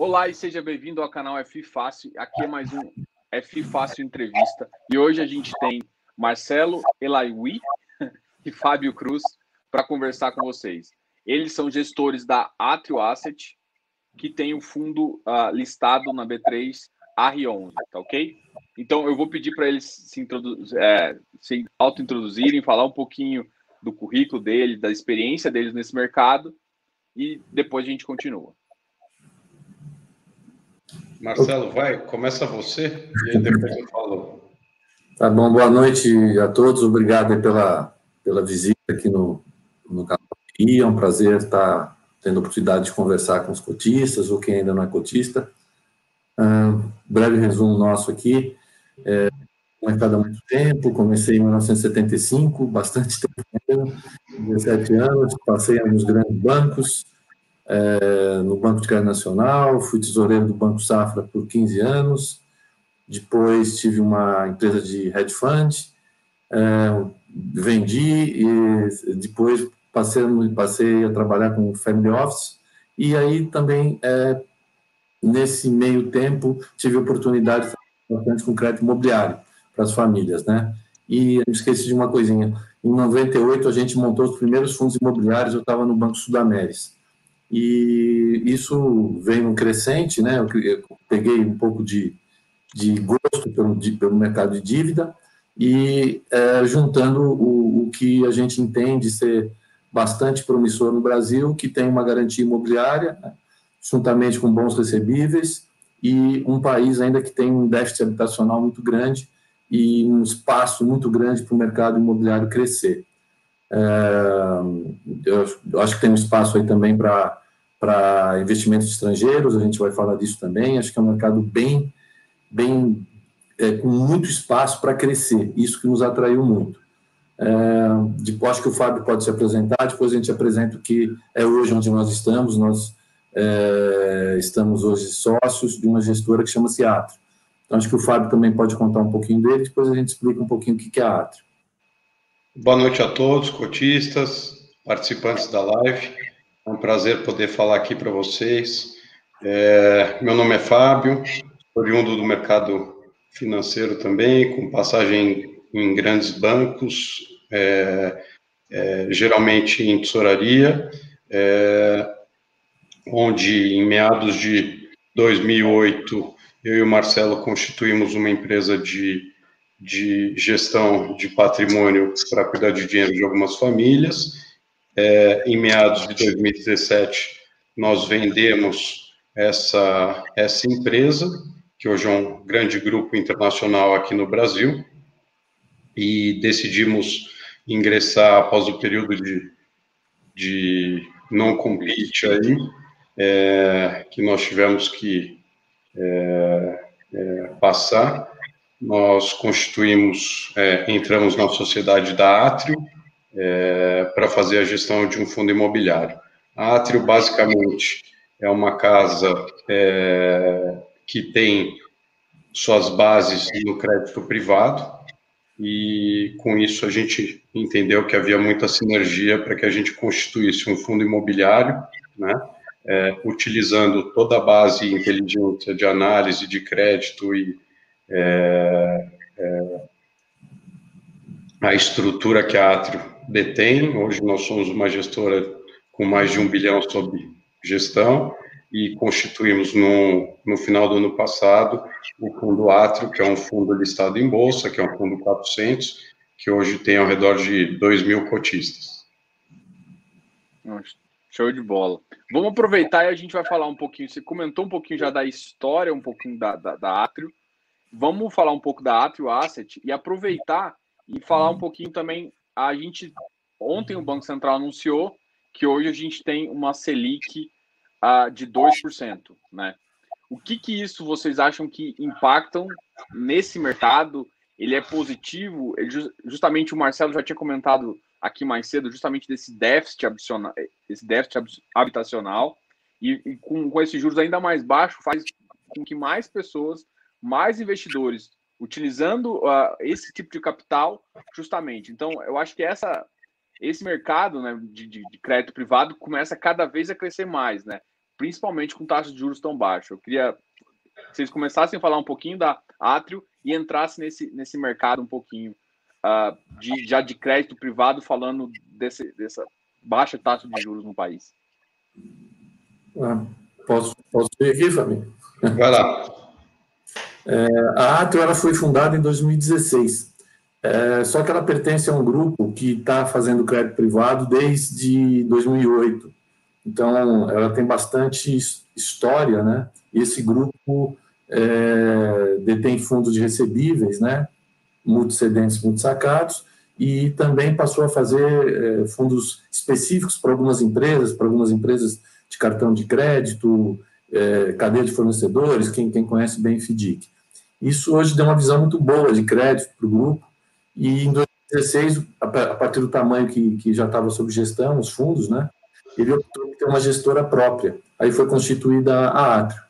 Olá e seja bem-vindo ao canal F Fácil. Aqui é mais um F Fácil Entrevista. E hoje a gente tem Marcelo Elaiwi e Fábio Cruz para conversar com vocês. Eles são gestores da Atrio Asset, que tem o fundo uh, listado na B3 R11, tá ok? Então eu vou pedir para eles se, é, se auto-introduzirem, falar um pouquinho do currículo dele, da experiência deles nesse mercado e depois a gente continua. Marcelo, vai, começa você e aí depois eu falo. Tá bom, boa noite a todos, obrigado pela, pela visita aqui no, no canal. É um prazer estar tendo a oportunidade de conversar com os cotistas ou quem ainda não é cotista. Breve resumo nosso aqui. É, mercado há muito tempo, comecei em 1975, bastante tempo, 17 anos, passei nos grandes bancos, é, no Banco de Crédito Nacional, fui tesoureiro do Banco Safra por 15 anos, depois tive uma empresa de hedge fund, é, vendi e depois passei, passei a trabalhar com family office e aí também é, nesse meio tempo tive oportunidade de trabalhar bastante com crédito imobiliário para as famílias, né? E eu esqueci de uma coisinha. Em 98 a gente montou os primeiros fundos imobiliários. Eu estava no Banco Sudamérica e isso vem um crescente, né? Eu, peguei um pouco de, de gosto pelo, de, pelo mercado de dívida e é, juntando o, o que a gente entende ser bastante promissor no Brasil, que tem uma garantia imobiliária, né? juntamente com bons recebíveis, e um país ainda que tem um déficit habitacional muito grande e um espaço muito grande para o mercado imobiliário crescer. É, eu acho que tem um espaço aí também para para investimentos estrangeiros, a gente vai falar disso também. Acho que é um mercado bem, bem é, com muito espaço para crescer, isso que nos atraiu muito. É, depois, acho que o Fábio pode se apresentar, depois a gente apresenta o que é hoje onde nós estamos. Nós é, estamos hoje sócios de uma gestora que chama-se Atrio. Então, acho que o Fábio também pode contar um pouquinho dele, depois a gente explica um pouquinho o que é a Atrio. Boa noite a todos, cotistas, participantes da live. É um prazer poder falar aqui para vocês. É, meu nome é Fábio, oriundo do mercado financeiro também, com passagem em grandes bancos, é, é, geralmente em tesouraria, é, onde em meados de 2008 eu e o Marcelo constituímos uma empresa de, de gestão de patrimônio para cuidar de dinheiro de algumas famílias é, em meados de 2017, nós vendemos essa, essa empresa, que hoje é um grande grupo internacional aqui no Brasil, e decidimos ingressar após o período de, de não compete aí, é, que nós tivemos que é, é, passar. Nós constituímos, é, entramos na sociedade da Atrio, é, para fazer a gestão de um fundo imobiliário. A Atrio, basicamente, é uma casa é, que tem suas bases no crédito privado, e com isso a gente entendeu que havia muita sinergia para que a gente constituísse um fundo imobiliário, né, é, utilizando toda a base inteligente de análise de crédito e é, é, a estrutura que a Atrio detém. Hoje nós somos uma gestora com mais de um bilhão sob gestão e constituímos no, no final do ano passado o Fundo Atrio, que é um fundo listado em bolsa, que é um fundo 400, que hoje tem ao redor de 2 mil cotistas. Show de bola. Vamos aproveitar e a gente vai falar um pouquinho. Você comentou um pouquinho já da história, um pouquinho da, da, da Atrio. Vamos falar um pouco da Atrio Asset e aproveitar e falar um pouquinho também a gente ontem o Banco Central anunciou que hoje a gente tem uma Selic uh, de 2%, né? O que que isso vocês acham que impactam nesse mercado? Ele é positivo? Ele, justamente o Marcelo já tinha comentado aqui mais cedo, justamente desse déficit, esse déficit habitacional, e, e com, com esses juros ainda mais baixos, faz com que mais pessoas, mais investidores utilizando uh, esse tipo de capital justamente. Então, eu acho que essa, esse mercado né, de, de, de, crédito privado começa cada vez a crescer mais, né? principalmente com taxas de juros tão baixas. Eu queria que vocês começassem a falar um pouquinho da Atrio e entrassem nesse, nesse mercado um pouquinho uh, de, já de crédito privado, falando desse, dessa baixa taxa de juros no país. Ah, posso, posso ir aqui, Fabinho? Vai lá. É, a Atrio ela foi fundada em 2016. É, só que ela pertence a um grupo que está fazendo crédito privado desde 2008. Então, ela tem bastante história, né? E esse grupo é, detém fundos de recebíveis, né? Multicedentes, multisacados, e também passou a fazer é, fundos específicos para algumas empresas, para algumas empresas de cartão de crédito, é, cadeia de fornecedores, quem, quem conhece bem FDIC. Isso hoje deu uma visão muito boa de crédito para o grupo, e em 2016, a partir do tamanho que, que já estava sob gestão, os fundos, né, ele optou por ter uma gestora própria. Aí foi constituída a Atrio.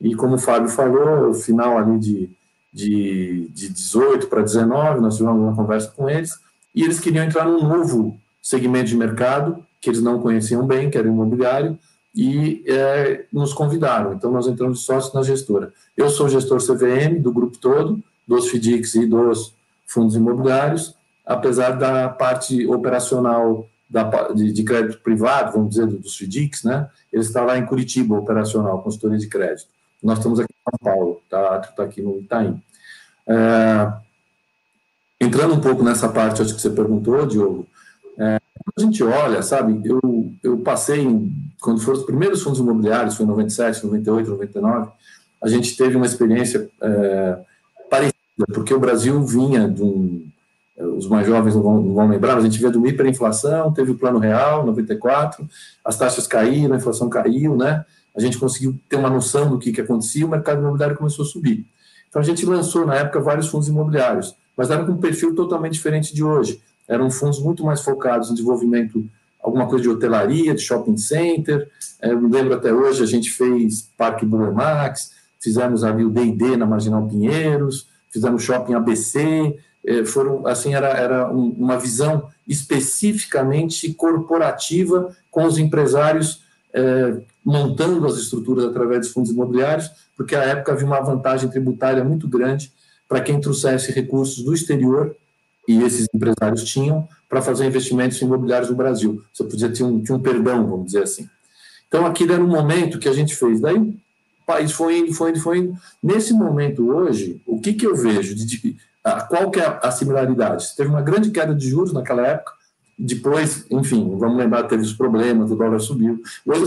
E como o Fábio falou, o final ali de, de, de 18 para 19, nós tivemos uma conversa com eles, e eles queriam entrar num novo segmento de mercado, que eles não conheciam bem, que era o imobiliário, e é, nos convidaram. Então, nós entramos de sócio na gestora. Eu sou gestor CVM do grupo todo, dos FDICs e dos fundos imobiliários, apesar da parte operacional da, de, de, crédito privado, vamos dizer, dos FDICs, né? Ele está lá em Curitiba, operacional, consultoria de crédito. Nós estamos aqui em São Paulo, tá? Está aqui no Itaim. É, entrando um pouco nessa parte, acho que você perguntou, Diogo, a gente olha, sabe, eu, eu passei, quando foram os primeiros fundos imobiliários, foi em 97, 98, 99, a gente teve uma experiência é, parecida, porque o Brasil vinha de um, os mais jovens não vão, não vão lembrar, a gente via do hiperinflação, teve o plano real, 94, as taxas caíram, a inflação caiu, né? A gente conseguiu ter uma noção do que, que acontecia, o mercado imobiliário começou a subir. Então a gente lançou, na época, vários fundos imobiliários, mas eram com um perfil totalmente diferente de hoje eram fundos muito mais focados em desenvolvimento, alguma coisa de hotelaria, de shopping center. É, eu me lembro até hoje, a gente fez Parque Burger Max, fizemos ali o D&D na Marginal Pinheiros, fizemos Shopping ABC, é, foram, assim, era, era um, uma visão especificamente corporativa com os empresários é, montando as estruturas através dos fundos imobiliários, porque à época havia uma vantagem tributária muito grande para quem trouxesse recursos do exterior e esses empresários tinham para fazer investimentos imobiliários no Brasil. Você podia ter um, um perdão, vamos dizer assim. Então, aquilo era um momento que a gente fez. Daí o país foi indo, foi indo, foi indo. Nesse momento hoje, o que, que eu vejo? De, de, a, qual que é a, a similaridade? Teve uma grande queda de juros naquela época, depois, enfim, vamos lembrar, teve os problemas, o dólar subiu. Hoje,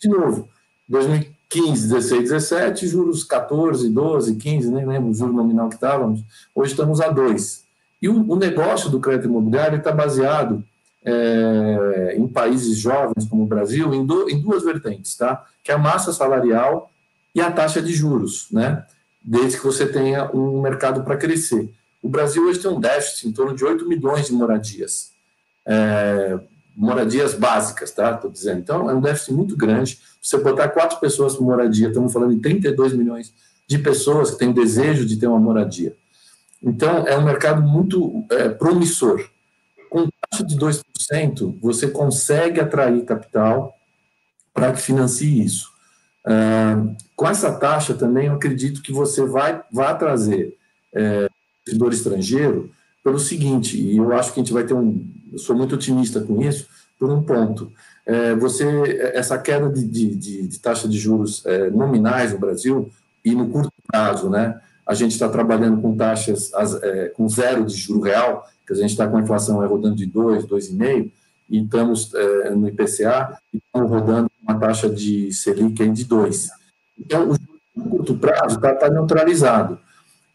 de novo, 2015, 16, 17, juros 14, 12, 15, nem lembro o juro nominal que estávamos. Hoje estamos a 2. E o, o negócio do crédito imobiliário está baseado é, em países jovens como o Brasil em, do, em, duas vertentes, tá? Que é a massa salarial e a taxa de juros, né? Desde que você tenha um mercado para crescer. O Brasil hoje tem um déficit em torno de 8 milhões de moradias. É, moradias básicas, tá? Estou dizendo. Então, é um déficit muito grande. Você botar quatro pessoas por moradia, estamos falando de 32 milhões de pessoas que têm desejo de ter uma moradia. Então, é um mercado muito é, promissor. Com taxa de 2%, você consegue atrair capital para que financie isso. Ah, com essa taxa também, eu acredito que você vai, vai trazer é, investidor estrangeiro pelo seguinte, e eu acho que a gente vai ter um. Eu sou muito otimista com isso, por um ponto. É, você, essa queda de, de, de taxa de juros é, nominais no Brasil, e no curto prazo, né? A gente está trabalhando com taxas é, com zero de juro real, que a gente está com a inflação rodando de 2, 2,5, e estamos é, no IPCA e estamos rodando uma taxa de Selic de 2. Então, o juro curto prazo está tá neutralizado.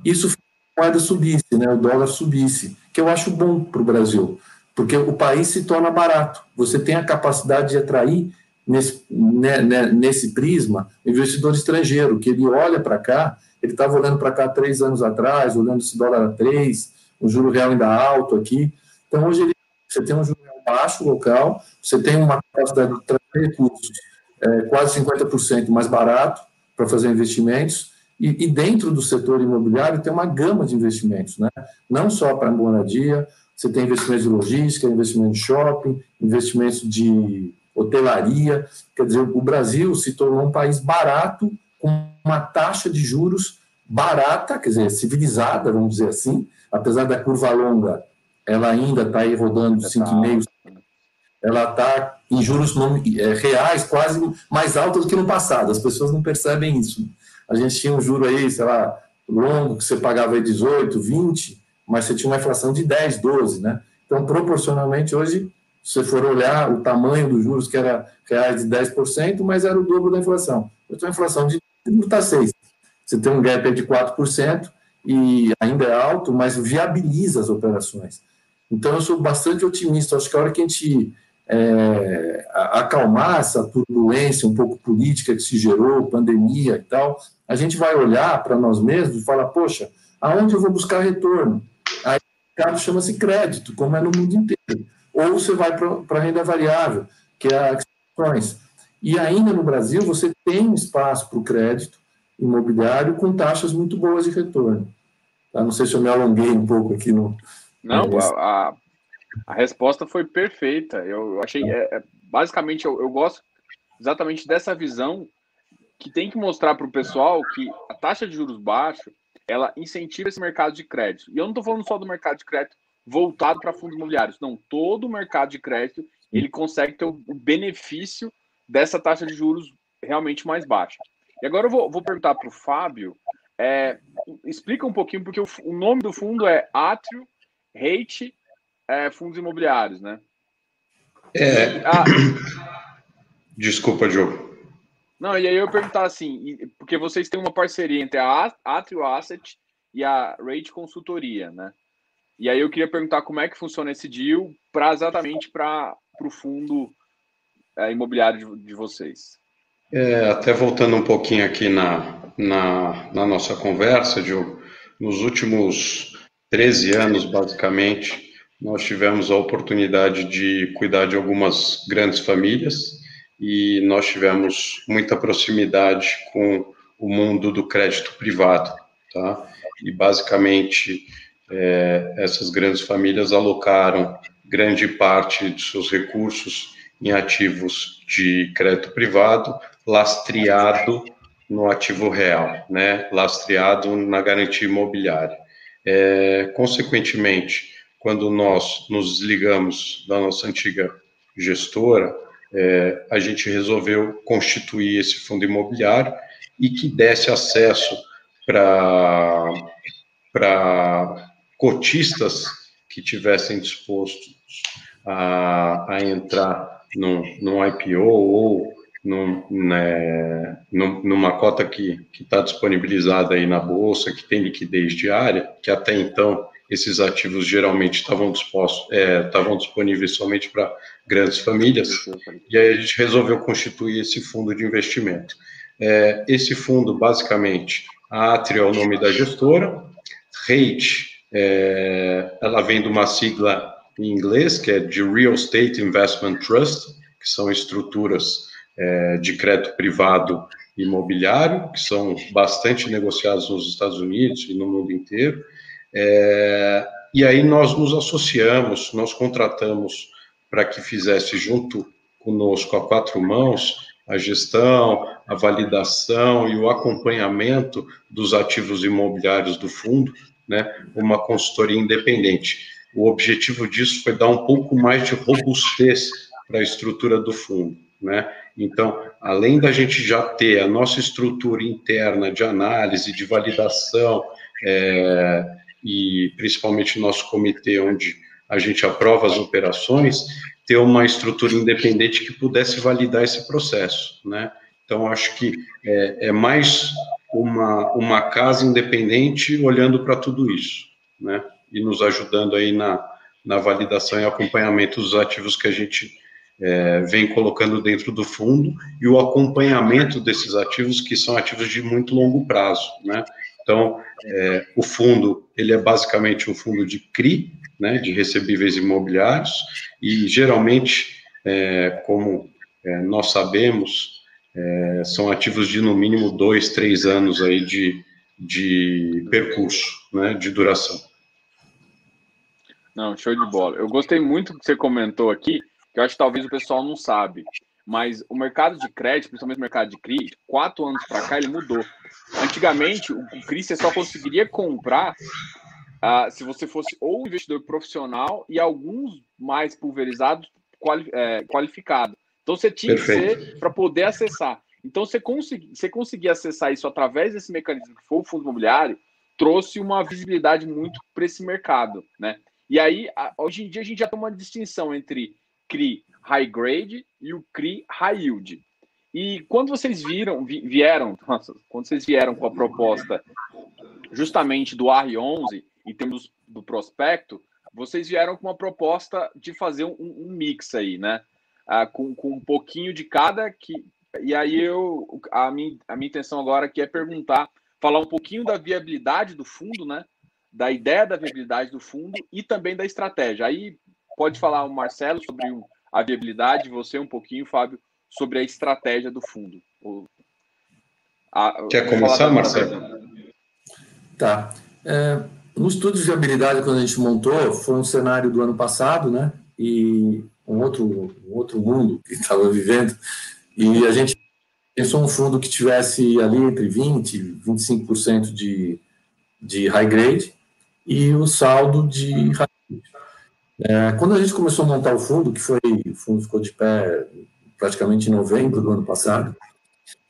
Isso faz a moeda subisse, né, o dólar subisse, que eu acho bom para o Brasil, porque o país se torna barato. Você tem a capacidade de atrair nesse, né, né, nesse prisma investidor estrangeiro, que ele olha para cá ele estava olhando para cá três anos atrás, olhando esse dólar a três, o juro real ainda alto aqui. Então, hoje ele, você tem um juro real baixo local, você tem uma capacidade de trazer recursos é, quase 50% mais barato para fazer investimentos, e, e, dentro do setor imobiliário tem uma gama de investimentos, né? não só para moradia, você tem investimentos de logística, investimentos de shopping, investimentos de hotelaria. Quer dizer, o Brasil se tornou um país barato, com uma taxa de juros barata, quer dizer, civilizada, vamos dizer assim, apesar da curva longa, ela ainda está aí rodando 5,5%, ela está em juros é, reais quase mais altos do que no passado, as pessoas não percebem isso. A gente tinha um juro aí, sei lá, longo, que você pagava aí 18, 20, mas você tinha uma inflação de 10, 12, né? Então, proporcionalmente, hoje, se você for olhar o tamanho dos juros, que era reais de 10%, mas era o dobro da inflação. Eu tenho uma inflação de 36. Você tem um gap de 4% e ainda é alto, mas viabiliza as operações. Então, eu sou bastante otimista. Acho que a hora que a gente é, acalmar essa turbulência um pouco política que se gerou, pandemia e tal, a gente vai olhar para nós mesmos e falar, poxa, aonde eu vou buscar retorno? Aí o mercado chama-se crédito, como é no mundo inteiro. Ou você vai para a renda variável, que é as ações. E ainda no Brasil, você tem um espaço para o crédito imobiliário com taxas muito boas de retorno. Tá? Não sei se eu me alonguei um pouco aqui no. Não, a, a resposta foi perfeita. Eu, achei. É, é, basicamente, eu, eu gosto exatamente dessa visão que tem que mostrar para o pessoal que a taxa de juros baixa ela incentiva esse mercado de crédito. E eu não estou falando só do mercado de crédito voltado para fundos imobiliários. Não, todo o mercado de crédito ele consegue ter o benefício dessa taxa de juros realmente mais baixa. E agora eu vou, vou perguntar para o Fábio, é, explica um pouquinho, porque o, o, nome do fundo é Atrio Rate é, fundos imobiliários, né? É. Ah, Desculpa, Diogo. Não, e aí eu perguntar assim, porque vocês têm uma parceria entre a Atrio Asset e a Rate Consultoria, né? E aí eu queria perguntar como é que funciona esse deal para exatamente para o fundo é, imobiliário de, de vocês. É, até voltando um pouquinho aqui na, na, na nossa conversa, Diogo, nos últimos 13 anos, basicamente, nós tivemos a oportunidade de cuidar de algumas grandes famílias e nós tivemos muita proximidade com o mundo do crédito privado, tá? E basicamente é, essas grandes famílias alocaram grande parte de seus recursos em ativos de crédito privado, lastreado no ativo real, né? Lastreado na garantia imobiliária. É, consequentemente, quando nós nos desligamos da nossa antiga gestora, é, a gente resolveu constituir esse fundo imobiliário e que desse acesso para cotistas que tivessem dispostos a, a entrar num, num IPO ou num, né, numa cota que está disponibilizada aí na bolsa, que tem liquidez diária, que até então esses ativos geralmente estavam dispostos, é, estavam disponíveis somente para grandes famílias, e aí a gente resolveu constituir esse fundo de investimento. É, esse fundo, basicamente, a Atria é o nome da gestora, REIT, é, ela vem de uma sigla em inglês, que é de Real Estate Investment Trust, que são estruturas é, de crédito privado imobiliário, que são bastante negociados nos Estados Unidos e no mundo inteiro, é, e aí nós nos associamos, nós contratamos para que fizesse junto conosco a quatro mãos a gestão, a validação e o acompanhamento dos ativos imobiliários do fundo, né, uma consultoria independente. O objetivo disso foi dar um pouco mais de robustez para a estrutura do fundo, né? Então, além da gente já ter a nossa estrutura interna de análise, de validação, é, e principalmente nosso comitê, onde a gente aprova as operações, ter uma estrutura independente que pudesse validar esse processo, né? Então, acho que é, é mais uma, uma casa independente olhando para tudo isso, né? E nos ajudando aí na, na validação e acompanhamento dos ativos que a gente é, vem colocando dentro do fundo e o acompanhamento desses ativos que são ativos de muito longo prazo, né? Então, é, o fundo, ele é basicamente um fundo de CRI, né, de recebíveis imobiliários, e geralmente, é, como é, nós sabemos, é, são ativos de no mínimo dois, três anos aí de, de percurso, né, de duração. Não, show de bola. Eu gostei muito do que você comentou aqui, que eu acho que talvez o pessoal não sabe. Mas o mercado de crédito, principalmente o mercado de CRI, quatro anos para cá, ele mudou. Antigamente, o CRI você só conseguiria comprar uh, se você fosse ou investidor profissional e alguns mais pulverizados quali é, qualificados. Então você tinha Perfeito. que ser para poder acessar. Então você, consegui, você conseguir acessar isso através desse mecanismo que foi o fundo imobiliário, trouxe uma visibilidade muito para esse mercado, né? E aí, hoje em dia, a gente já tem uma distinção entre CRI high grade e o CRI high yield. E quando vocês viram, vieram, nossa, quando vocês vieram com a proposta justamente do R11 em termos do prospecto, vocês vieram com uma proposta de fazer um, um mix aí, né? Ah, com, com um pouquinho de cada que e aí eu a minha, a minha intenção agora aqui é perguntar, falar um pouquinho da viabilidade do fundo, né? Da ideia da viabilidade do fundo e também da estratégia. Aí pode falar o Marcelo sobre a viabilidade, você um pouquinho, Fábio, sobre a estratégia do fundo. A, Quer começar, Marcelo? Tá. É, no estudo de viabilidade, quando a gente montou, foi um cenário do ano passado, né? E um outro, um outro mundo que estava vivendo. E a gente pensou um fundo que tivesse ali entre 20% e 25% de, de high grade e o saldo de. É, quando a gente começou a montar o fundo, que foi, o fundo ficou de pé praticamente em novembro do ano passado,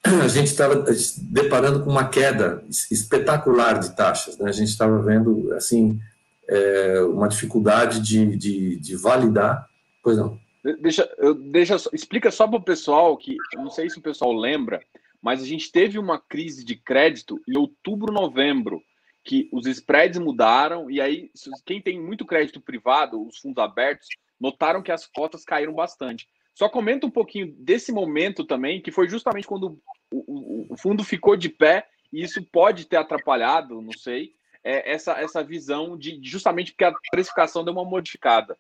a gente estava deparando com uma queda espetacular de taxas. Né? A gente estava vendo, assim, é, uma dificuldade de, de, de validar. Pois não. Deixa, eu, deixa, explica só para o pessoal que não sei se o pessoal lembra, mas a gente teve uma crise de crédito em outubro, novembro, que os spreads mudaram e aí quem tem muito crédito privado, os fundos abertos, notaram que as cotas caíram bastante. Só comenta um pouquinho desse momento também, que foi justamente quando o, o, o fundo ficou de pé e isso pode ter atrapalhado, não sei, é, essa, essa visão de justamente porque a precificação deu uma modificada.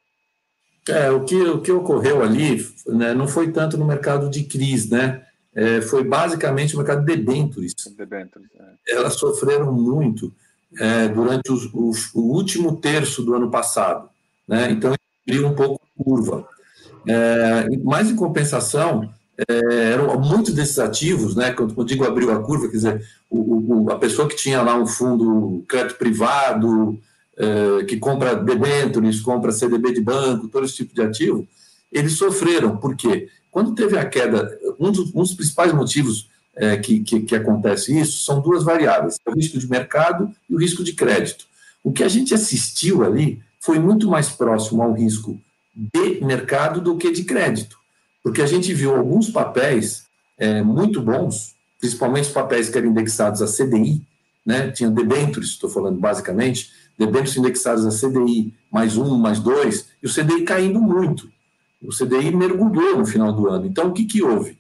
É, o que, o que ocorreu ali né, não foi tanto no mercado de CRIs, né? É, foi basicamente o mercado de debentures. debentures é. Elas sofreram muito é, durante os, o último terço do ano passado. Né? Então, abriu um pouco a curva. É, mas, em compensação, é, eram muitos desses ativos, né, quando eu digo abriu a curva, quer dizer, o, o, a pessoa que tinha lá um fundo crédito privado, é, que compra debêntures, compra CDB de banco, todo esse tipo de ativo, eles sofreram. Por quê? Quando teve a queda, um dos, um dos principais motivos é, que, que, que, acontece isso são duas variáveis: o risco de mercado e o risco de crédito. O que a gente assistiu ali foi muito mais próximo ao risco de mercado do que de crédito, porque a gente viu alguns papéis é, muito bons, principalmente papéis que eram indexados a CDI, né? Tinha debêntures, estou falando basicamente, debêntures indexados a CDI mais um, mais dois, e o CDI caindo muito. O CDI mergulhou no final do ano. Então, o que, que houve?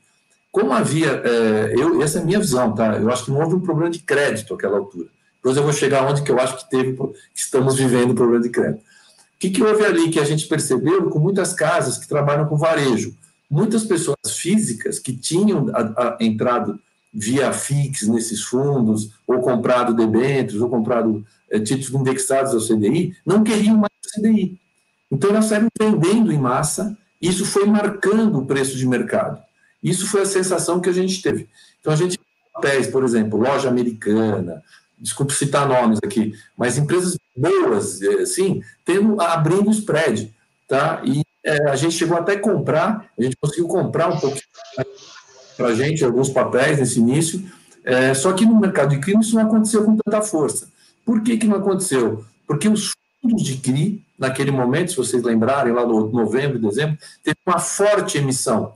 Como havia, é, eu, essa é a minha visão, tá? Eu acho que não houve um problema de crédito àquela altura. Depois eu vou chegar onde que eu acho que teve, que estamos vivendo o problema de crédito. O que, que houve ali que a gente percebeu com muitas casas que trabalham com varejo? Muitas pessoas físicas que tinham a, a, entrado via FIX nesses fundos, ou comprado debêntures, ou comprado é, títulos indexados ao CDI, não queriam mais o CDI. Então, elas saíram vendendo em massa, e isso foi marcando o preço de mercado. Isso foi a sensação que a gente teve. Então, a gente papéis, por exemplo, loja americana, desculpe citar nomes aqui, mas empresas boas, é, assim, tendo, abrindo spread, tá? E é, a gente chegou até comprar, a gente conseguiu comprar um pouquinho para a gente alguns papéis nesse início, é, só que no mercado de crime isso não aconteceu com tanta força. Por que, que não aconteceu? Porque os fundos de CRI, naquele momento, se vocês lembrarem, lá no novembro, dezembro, teve uma forte emissão,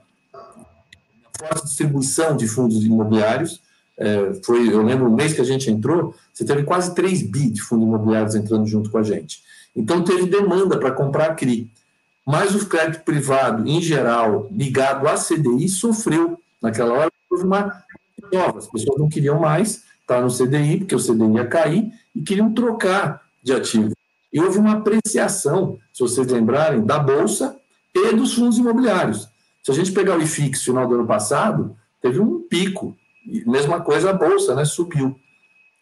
forte distribuição de fundos imobiliários, é, foi, eu lembro, o mês que a gente entrou, você teve quase 3 bi de fundos imobiliários entrando junto com a gente. Então, teve demanda para comprar CRI. Mas o crédito privado, em geral, ligado à CDI, sofreu. Naquela hora, houve uma nova. As pessoas não queriam mais estar no CDI, porque o CDI ia cair, e queriam trocar de ativo. E houve uma apreciação, se vocês lembrarem, da Bolsa e dos fundos imobiliários. Se a gente pegar o IFIX final do ano passado, teve um pico e mesma coisa a bolsa, né? Subiu.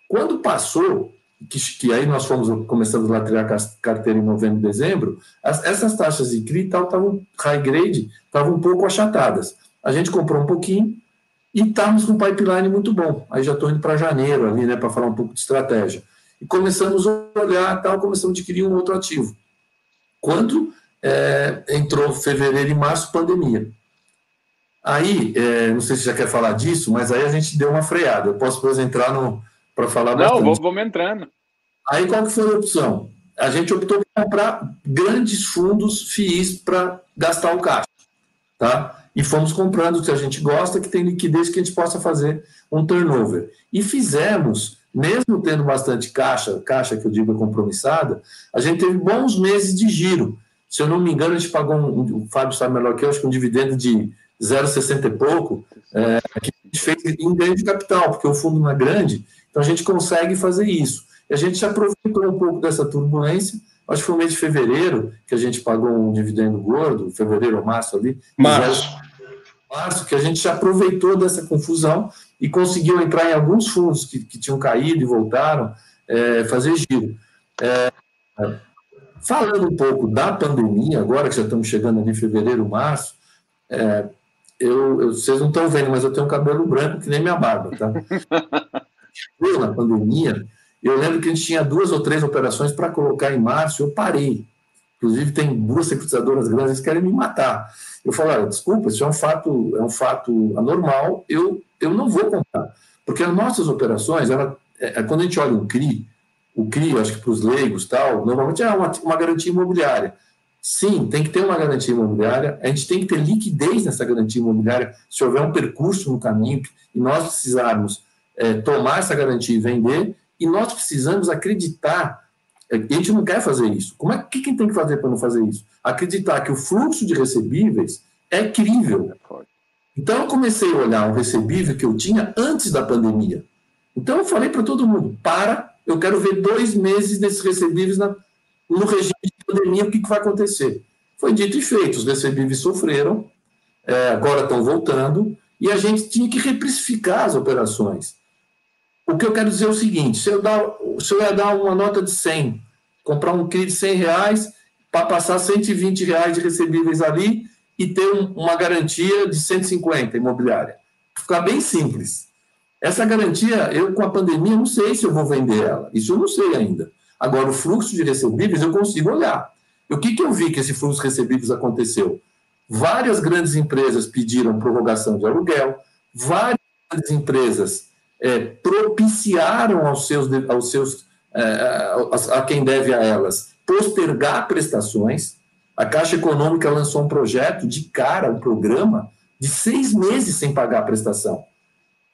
Quando passou, que, que aí nós fomos, a criar carteira em novembro dezembro, as, essas taxas de CRI estavam, high grade, estavam um pouco achatadas. A gente comprou um pouquinho e estávamos com um pipeline muito bom. Aí já estou indo para janeiro ali, né, para falar um pouco de estratégia. E começamos a olhar, tal, começamos a adquirir um outro ativo. Quando é, entrou fevereiro e março, pandemia. Aí, é, não sei se já quer falar disso, mas aí a gente deu uma freada. Eu posso depois entrar para falar não, bastante. Não, vamos entrando. Aí qual que foi a opção? A gente optou por comprar grandes fundos FIIs para gastar o caixa, tá? E fomos comprando o que a gente gosta, que tem liquidez que a gente possa fazer um turnover. E fizemos, mesmo tendo bastante caixa, caixa que eu digo é compromissada, a gente teve bons meses de giro. Se eu não me engano, a gente pagou, um, o Fábio sabe melhor que eu, acho que um dividendo de 0,60 e pouco, é, que a gente fez em ganho de capital, porque o fundo não é grande, então a gente consegue fazer isso. E a gente aproveitou um pouco dessa turbulência, acho que foi o mês de fevereiro que a gente pagou um dividendo gordo, fevereiro ou março ali. Março. Março, que a gente aproveitou dessa confusão e conseguiu entrar em alguns fundos que, que tinham caído e voltaram, é, fazer giro. É, falando um pouco da pandemia, agora que já estamos chegando ali em fevereiro, março, é, eu, eu, vocês não estão vendo, mas eu tenho um cabelo branco que nem minha barba, tá? na pandemia, eu lembro que a gente tinha duas ou três operações para colocar em março, eu parei. Inclusive, tem duas securitizadoras grandes que querem me matar. Eu falo, desculpa, isso é um fato, é um fato anormal, eu, eu não vou comprar. Porque as nossas operações, ela, é, é quando a gente olha o CRI, o CRI, acho que para os leigos tal, normalmente é uma, uma garantia imobiliária. Sim, tem que ter uma garantia imobiliária, a gente tem que ter liquidez nessa garantia imobiliária se houver um percurso no caminho e nós precisarmos é, tomar essa garantia e vender, e nós precisamos acreditar. É, a gente não quer fazer isso. Como é que quem tem que fazer para não fazer isso? Acreditar que o fluxo de recebíveis é crível. Então eu comecei a olhar o recebível que eu tinha antes da pandemia. Então eu falei para todo mundo: para, eu quero ver dois meses desses recebíveis na, no regime de pandemia, o que, que vai acontecer? Foi dito e feito, os recebíveis sofreram, é, agora estão voltando, e a gente tinha que reprecificar as operações. O que eu quero dizer é o seguinte: se eu, dar, se eu ia dar uma nota de 100, comprar um CRI de 100 reais, para passar 120 reais de recebíveis ali e ter um, uma garantia de 150 imobiliária. Ficar bem simples. Essa garantia, eu com a pandemia, não sei se eu vou vender ela. Isso eu não sei ainda. Agora, o fluxo de recebíveis eu consigo olhar. E o que, que eu vi que esse fluxo de recebíveis aconteceu? Várias grandes empresas pediram prorrogação de aluguel, várias grandes empresas é, propiciaram aos seus, aos seus é, a, a quem deve a elas postergar prestações. A Caixa Econômica lançou um projeto de cara, um programa de seis meses sem pagar a prestação.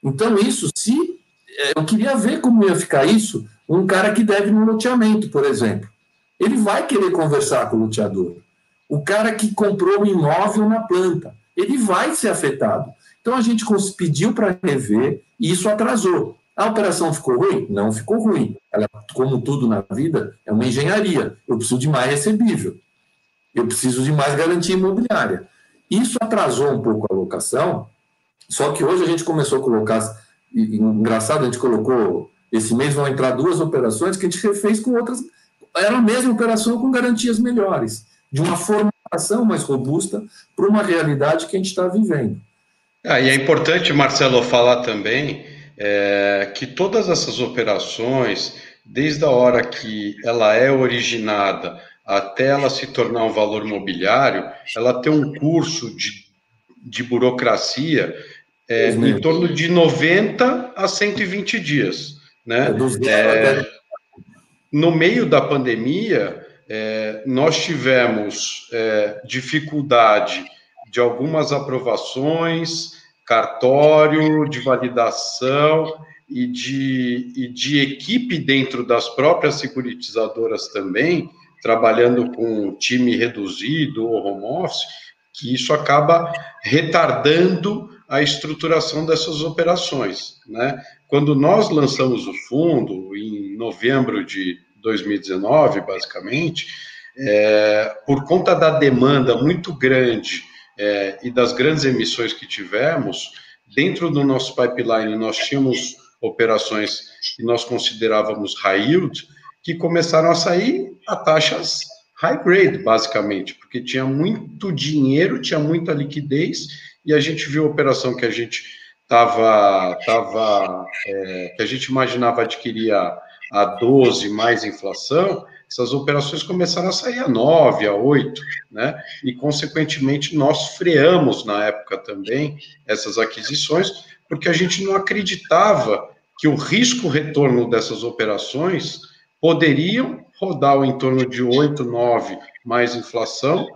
Então, isso, se é, eu queria ver como ia ficar isso um cara que deve no loteamento, por exemplo. Ele vai querer conversar com o loteador. O cara que comprou um imóvel na planta, ele vai ser afetado. Então a gente pediu para rever e isso atrasou. A operação ficou ruim? Não ficou ruim. Ela, como tudo na vida, é uma engenharia. Eu preciso de mais recebível. Eu preciso de mais garantia imobiliária. Isso atrasou um pouco a locação, só que hoje a gente começou a colocar. Engraçado, a gente colocou esse mês vão entrar duas operações que a gente refez com outras. Era a mesma operação com garantias melhores, de uma formatação mais robusta para uma realidade que a gente está vivendo. Ah, e é importante, Marcelo, falar também é, que todas essas operações, desde a hora que ela é originada até ela se tornar um valor mobiliário, ela tem um curso de, de burocracia é, em torno de 90 a 120 dias. Né? É, é no meio da pandemia, é, nós tivemos é, dificuldade de algumas aprovações, cartório, de validação e de, e de equipe dentro das próprias securitizadoras também, trabalhando com time reduzido ou home office, que isso acaba retardando a estruturação dessas operações. Né? Quando nós lançamos o fundo, em novembro de 2019, basicamente, é, por conta da demanda muito grande é, e das grandes emissões que tivemos, dentro do nosso pipeline nós tínhamos operações que nós considerávamos high yield, que começaram a sair a taxas high grade, basicamente, porque tinha muito dinheiro, tinha muita liquidez, e a gente viu a operação que a gente estava, tava, é, que a gente imaginava adquirir a, a 12 mais inflação, essas operações começaram a sair a 9, a 8, né? E, consequentemente, nós freamos na época também essas aquisições, porque a gente não acreditava que o risco-retorno dessas operações poderiam rodar em torno de 8, 9 mais inflação,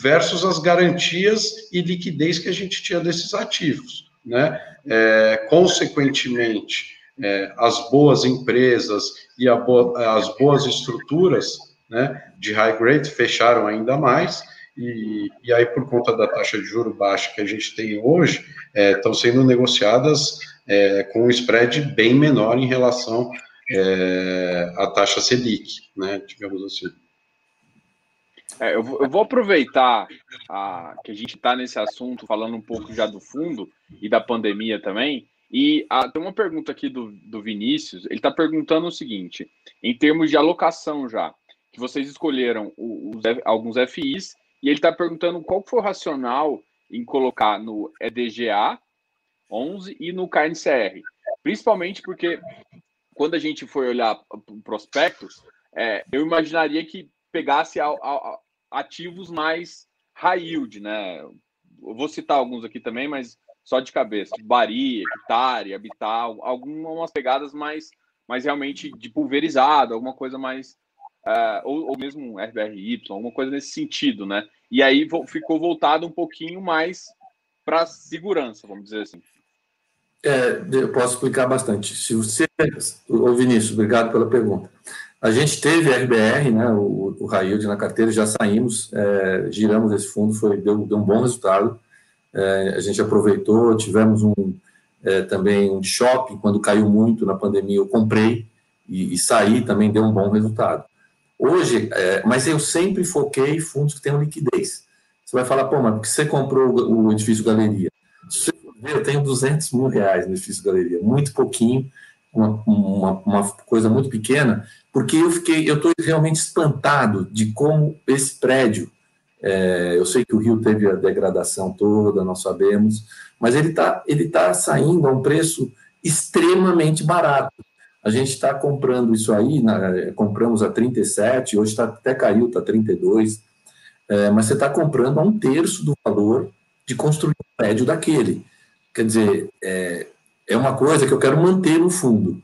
versus as garantias e liquidez que a gente tinha desses ativos. Né? É, consequentemente, é, as boas empresas e as boas estruturas né, de high grade fecharam ainda mais, e, e, aí, por conta da taxa de juro baixa que a gente tem hoje, é, estão sendo negociadas é, com um spread bem menor em relação é, à taxa Selic, né, digamos assim. É, eu, vou, eu, vou, aproveitar a, que a gente está nesse assunto, falando um pouco já do fundo e da pandemia também. E a, tem uma pergunta aqui do, do Vinícius. Ele está perguntando o seguinte: em termos de alocação já, que vocês escolheram os, alguns FIs, e ele está perguntando qual foi o racional em colocar no EDGA 11 e no KNCR. Principalmente porque quando a gente foi olhar prospectos, é, eu imaginaria que pegasse a, a, ativos mais high yield, né? Eu vou citar alguns aqui também, mas só de cabeça. Bari, Hectare, Habitat, algumas pegadas mais, mais realmente de pulverizado, alguma coisa mais. Uh, ou, ou mesmo RBRY, alguma coisa nesse sentido, né? E aí ficou voltado um pouquinho mais para segurança, vamos dizer assim. É, eu posso explicar bastante. Se você, ô Vinícius, obrigado pela pergunta. A gente teve RBR, né, o, o na carteira, já saímos, é, giramos esse fundo, foi, deu, deu um bom resultado. É, a gente aproveitou, tivemos um, é, também um shopping, quando caiu muito na pandemia, eu comprei e, e saí, também deu um bom resultado. Hoje, é, mas eu sempre foquei fundos que tenham liquidez. Você vai falar, pô, mas por que você comprou o, edifício Galeria? Se eu tenho 200 mil reais no edifício Galeria, muito pouquinho, uma, uma, uma coisa muito pequena, porque eu fiquei, eu estou realmente espantado de como esse prédio, é, eu sei que o Rio teve a degradação toda, nós sabemos, mas ele está ele tá saindo a um preço extremamente barato. A gente está comprando isso aí, na, compramos a 37, hoje tá, até caiu, está 32, é, mas você está comprando a um terço do valor de construir um prédio daquele. Quer dizer, é, é uma coisa que eu quero manter no fundo.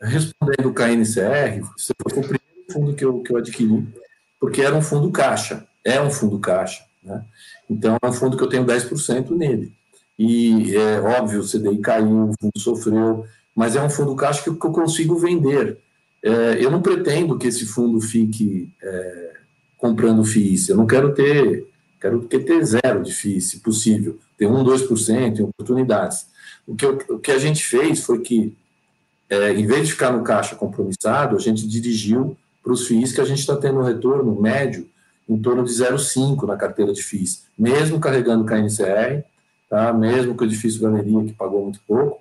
Respondendo o KNCR, foi o primeiro fundo que eu, que eu adquiri, porque era um fundo caixa, é um fundo caixa. Né? Então, é um fundo que eu tenho 10% nele. E é óbvio, o CDI caiu, o fundo sofreu, mas é um fundo caixa que, eu consigo vender. É, eu não pretendo que esse fundo fique é, comprando FIIs, eu não quero ter, quero ter zero de FIIs, se possível, ter 1, 2% em oportunidades. O que, eu, o que a gente fez foi que, é, em vez de ficar no caixa compromissado, a gente dirigiu para os FIIs que a gente está tendo um retorno médio em torno de 0,5 na carteira de FIIs, mesmo carregando KNCR, tá? mesmo com o edifício Galeria, que pagou muito pouco,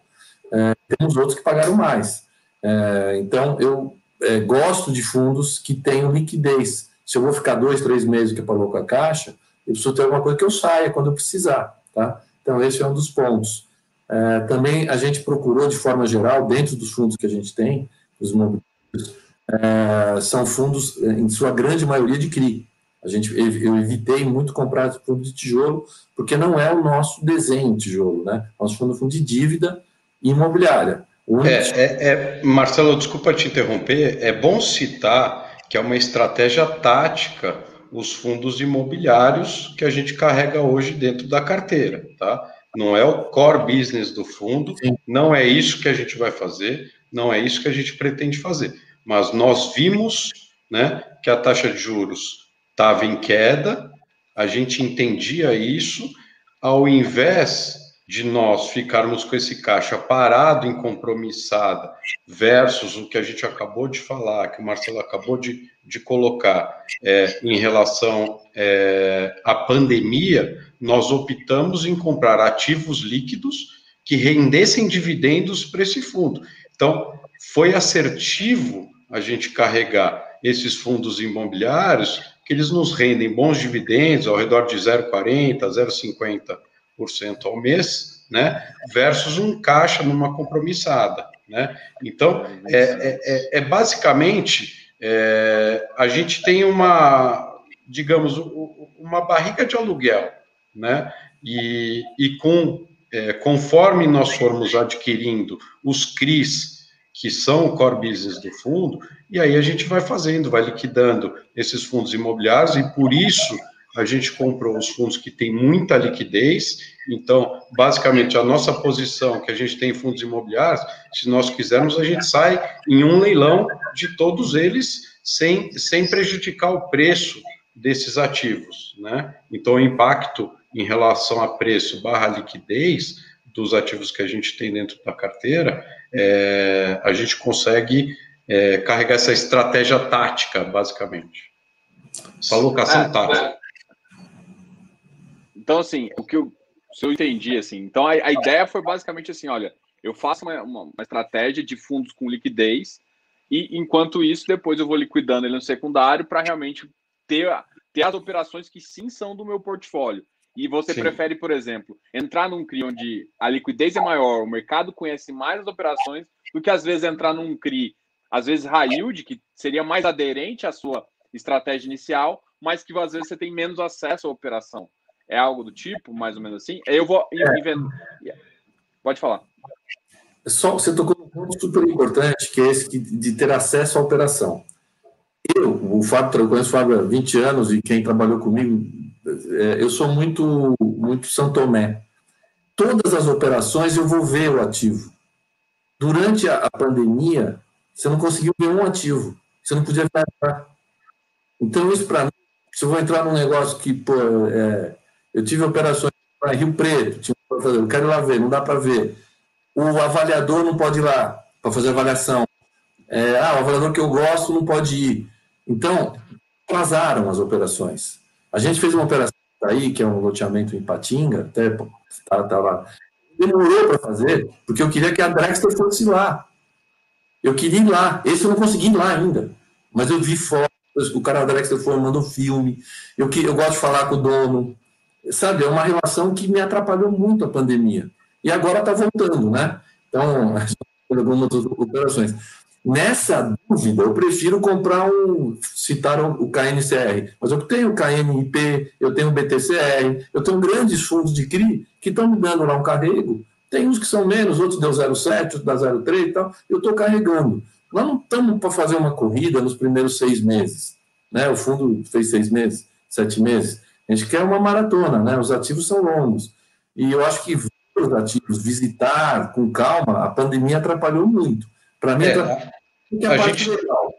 é, temos outros que pagaram mais. É, então, eu é, gosto de fundos que tenham liquidez. Se eu vou ficar dois, três meses que pagou com a caixa, eu preciso ter alguma coisa que eu saia quando eu precisar. Tá? Então, esse é um dos pontos. É, também a gente procurou, de forma geral, dentro dos fundos que a gente tem, os imobiliários, é, são fundos, é, em sua grande maioria, de CRI. A gente, eu evitei muito comprar fundo de tijolo, porque não é o nosso desenho tijolo, né? Nosso fundo é fundo de dívida imobiliária. É, é, é, Marcelo, desculpa te interromper, é bom citar que é uma estratégia tática os fundos imobiliários que a gente carrega hoje dentro da carteira, tá? Não é o core business do fundo, Sim. não é isso que a gente vai fazer, não é isso que a gente pretende fazer. Mas nós vimos né, que a taxa de juros estava em queda, a gente entendia isso, ao invés de nós ficarmos com esse caixa parado, incompromissada, versus o que a gente acabou de falar, que o Marcelo acabou de, de colocar é, em relação é, à pandemia, nós optamos em comprar ativos líquidos que rendessem dividendos para esse fundo. Então, foi assertivo a gente carregar esses fundos imobiliários, que eles nos rendem bons dividendos, ao redor de 0,40%, 0,50% ao mês, né, versus um caixa numa compromissada. Né? Então, é, é, é, é basicamente, é, a gente tem uma, digamos, uma barriga de aluguel, né? E, e com, é, conforme nós formos adquirindo os CRIs, que são o core business do fundo, e aí a gente vai fazendo, vai liquidando esses fundos imobiliários, e por isso a gente comprou os fundos que têm muita liquidez. Então, basicamente, a nossa posição que a gente tem em fundos imobiliários, se nós quisermos, a gente sai em um leilão de todos eles sem, sem prejudicar o preço desses ativos, né? Então, o impacto em relação a preço barra liquidez dos ativos que a gente tem dentro da carteira, é, a gente consegue é, carregar essa estratégia tática, basicamente. Essa alocação é, tática. Então, assim, o que eu, se eu entendi, assim, então a, a ideia foi basicamente assim, olha, eu faço uma, uma, uma, estratégia de fundos com liquidez e, enquanto isso, depois eu vou liquidando ele no secundário para realmente ter, ter as operações que sim são do meu portfólio. E você sim. prefere, por exemplo, entrar num CRI onde a liquidez é maior, o mercado conhece mais as operações, do que às vezes entrar num CRI, às vezes high yield, que seria mais aderente à sua estratégia inicial, mas que às vezes você tem menos acesso à operação. É algo do tipo, mais ou menos assim? Eu vou. É. Pode falar. Só, você tocou num ponto super importante, que é esse de ter acesso à operação. Eu, o Fábio, eu conheço o Fábio há 20 anos e quem trabalhou comigo, eu sou muito, muito São Tomé. Todas as operações eu vou ver o ativo. Durante a, pandemia, você não conseguiu ver um ativo. Você não podia ver Então, isso para mim, se eu vou entrar num negócio que, pô, é, eu tive operações em Rio Preto, eu quero ir lá ver, não dá para ver. O avaliador não pode ir lá para fazer avaliação. É, ah, o avaliador que eu gosto não pode ir. Então, atrasaram as operações. A gente fez uma operação aí, que é um loteamento em Patinga, até tá, tá lá. Demorou para fazer, porque eu queria que a Drexler fosse lá. Eu queria ir lá. Esse eu não consegui ir lá ainda. Mas eu vi fotos, o cara da Drexler foi, mandou filme. Eu, eu gosto de falar com o dono sabe, é uma relação que me atrapalhou muito a pandemia. E agora está voltando, né? Então, algumas operações. Nessa dúvida, eu prefiro comprar um, citar o KNCR, mas eu tenho o KNIP, eu tenho o BTCR, eu tenho grandes fundos de CRI que estão me dando lá um carrego. Tem uns que são menos, outros deu 0,7, outros dá 0,3 e tal. Eu estou carregando. Nós não estamos para fazer uma corrida nos primeiros seis meses. Né? O fundo fez seis meses, sete meses. A gente quer uma maratona, né? Os ativos são longos. E eu acho que os ativos, visitar com calma, a pandemia atrapalhou muito. Para mim, é, a, a gente, legal.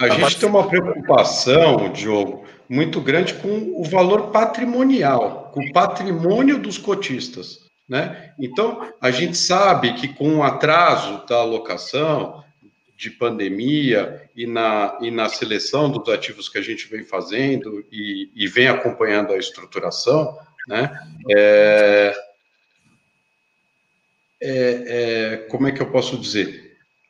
A, a gente parte... tem uma preocupação, Diogo, muito grande com o valor patrimonial, com o patrimônio dos cotistas. Né? Então, a gente sabe que com o atraso da alocação, de pandemia e na, e na seleção dos ativos que a gente vem fazendo e, e vem acompanhando a estruturação, né? É, é, é, como é que eu posso dizer?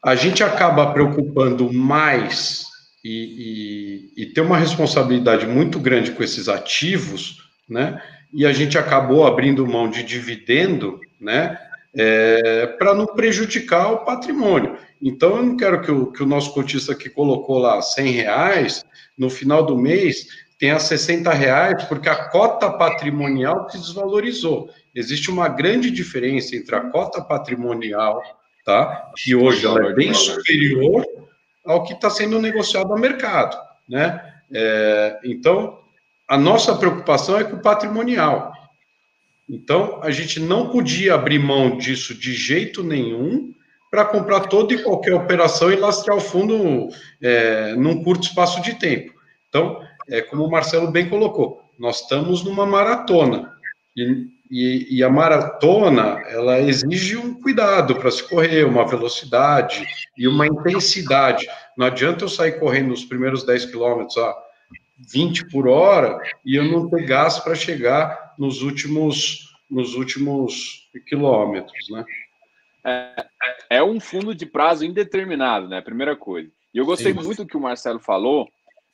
A gente acaba preocupando mais e, e, e ter uma responsabilidade muito grande com esses ativos, né? E a gente acabou abrindo mão de dividendo, né? É, para não prejudicar o patrimônio. Então, eu não quero que o, que o nosso cotista que colocou lá 100 reais, no final do mês, tenha 60 reais, porque a cota patrimonial se desvalorizou. Existe uma grande diferença entre a cota patrimonial, tá? que hoje ela é bem superior ao que está sendo negociado no mercado. Né? É, então, a nossa preocupação é com o patrimonial. Então, a gente não podia abrir mão disso de jeito nenhum, para comprar toda e qualquer operação e lastrear o fundo é, num curto espaço de tempo. Então, é, como o Marcelo bem colocou, nós estamos numa maratona. E, e, e a maratona, ela exige um cuidado para se correr, uma velocidade e uma intensidade. Não adianta eu sair correndo os primeiros 10 quilômetros a 20 por hora e eu não ter gás para chegar nos últimos, nos últimos quilômetros, né? É, é um fundo de prazo indeterminado, né? Primeira coisa. E eu gostei Sim. muito do que o Marcelo falou,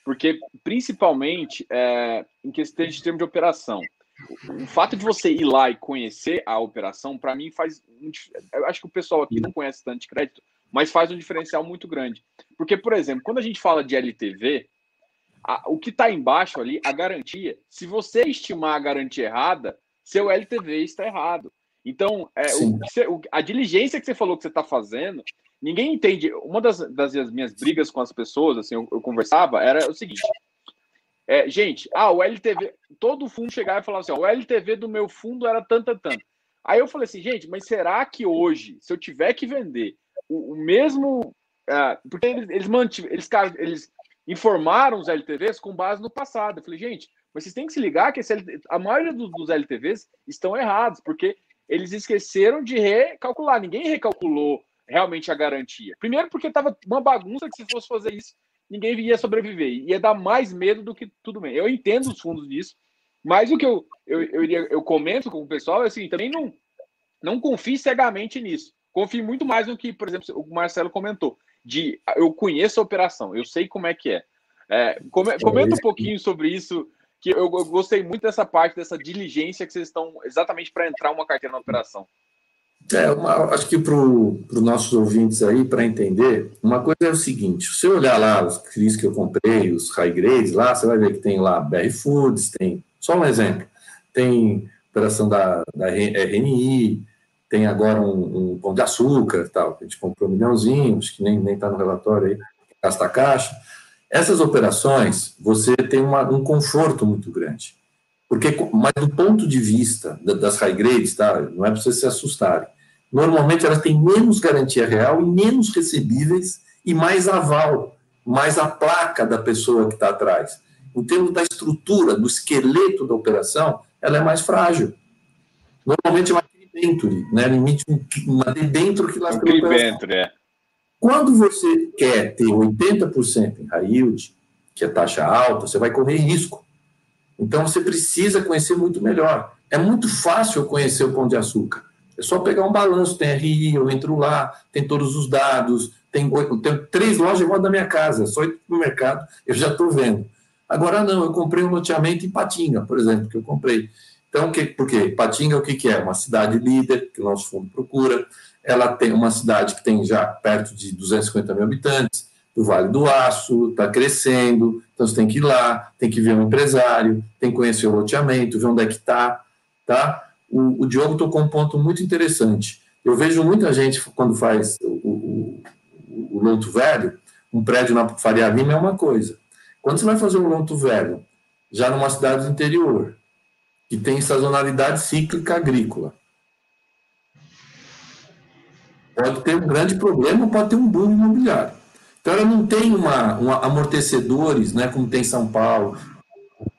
porque principalmente é, em questão de termo de operação. O fato de você ir lá e conhecer a operação, para mim, faz. Eu acho que o pessoal aqui não conhece tanto de crédito, mas faz um diferencial muito grande. Porque, por exemplo, quando a gente fala de LTV, a, o que está embaixo ali, a garantia, se você estimar a garantia errada, seu LTV está errado. Então, é, o, o, a diligência que você falou que você está fazendo, ninguém entende. Uma das, das, minhas brigas com as pessoas, assim, eu, eu conversava, era o seguinte: é, gente, ah, o LTV, todo fundo chegava e falava assim: ó, o LTV do meu fundo era tanto, tanto. Aí eu falei assim, gente, mas será que hoje, se eu tiver que vender o, o mesmo. É, porque eles, eles, eles, eles informaram os LTVs com base no passado. Eu falei, gente, mas vocês têm que se ligar que a maioria dos, dos LTVs estão errados, porque eles esqueceram de recalcular. Ninguém recalculou realmente a garantia. Primeiro, porque estava uma bagunça que se fosse fazer isso, ninguém ia sobreviver. Ia dar mais medo do que tudo bem. Eu entendo os fundos disso, mas o que eu, eu, eu, eu comento com o pessoal é assim: também não, não confie cegamente nisso. Confie muito mais no que, por exemplo, o Marcelo comentou. De eu conheço a operação, eu sei como é que é. é comenta um pouquinho sobre isso que eu, eu, gostei muito dessa parte, dessa diligência que vocês estão exatamente para entrar uma carteira na operação. É, uma, acho que para os nossos ouvintes aí, para entender, uma coisa é o seguinte: se você olhar lá os CRIs que eu comprei, os high grades lá, você vai ver que tem lá BR Foods, tem, só um exemplo, tem operação da, da RNI, tem agora um, um pão de açúcar, tal, que a gente comprou um milhãozinho, acho que nem está no relatório aí, gasta caixa. Essas operações, você tem uma, um conforto muito grande. Porque, mas do ponto de vista das high grades, tá? não é para vocês se assustarem, normalmente elas têm menos garantia real e menos recebíveis e mais aval, mais a placa da pessoa que está atrás. Em termos da estrutura, do esqueleto da operação, ela é mais frágil. Normalmente é uma debenture, né? limite uma debênture que lasca um é. Quando você quer ter 80% em high yield, que é taxa alta, você vai correr risco. Então você precisa conhecer muito melhor. É muito fácil conhecer o pão de açúcar. É só pegar um balanço, tem RI, eu entro lá, tem todos os dados, tem, tem três lojas igual da minha casa, só ir no mercado, eu já estou vendo. Agora não, eu comprei um loteamento em Patinga, por exemplo, que eu comprei. Então, que, por quê? Patinga, o que, que é? Uma cidade líder, que o nosso fundo procura, ela tem uma cidade que tem já perto de 250 mil habitantes, do Vale do Aço, está crescendo, então você tem que ir lá, tem que ver um empresário, tem que conhecer o loteamento, ver onde é que está, tá? O, o Diogo tocou um ponto muito interessante. Eu vejo muita gente, quando faz o, o, o Lonto Velho, um prédio na Faria Lima é uma coisa. Quando você vai fazer um Lonto Velho, já numa cidade do interior, que tem sazonalidade cíclica agrícola, pode ter um grande problema, pode ter um boom imobiliário. Então, ela não tem uma, uma amortecedores, né, como tem São Paulo,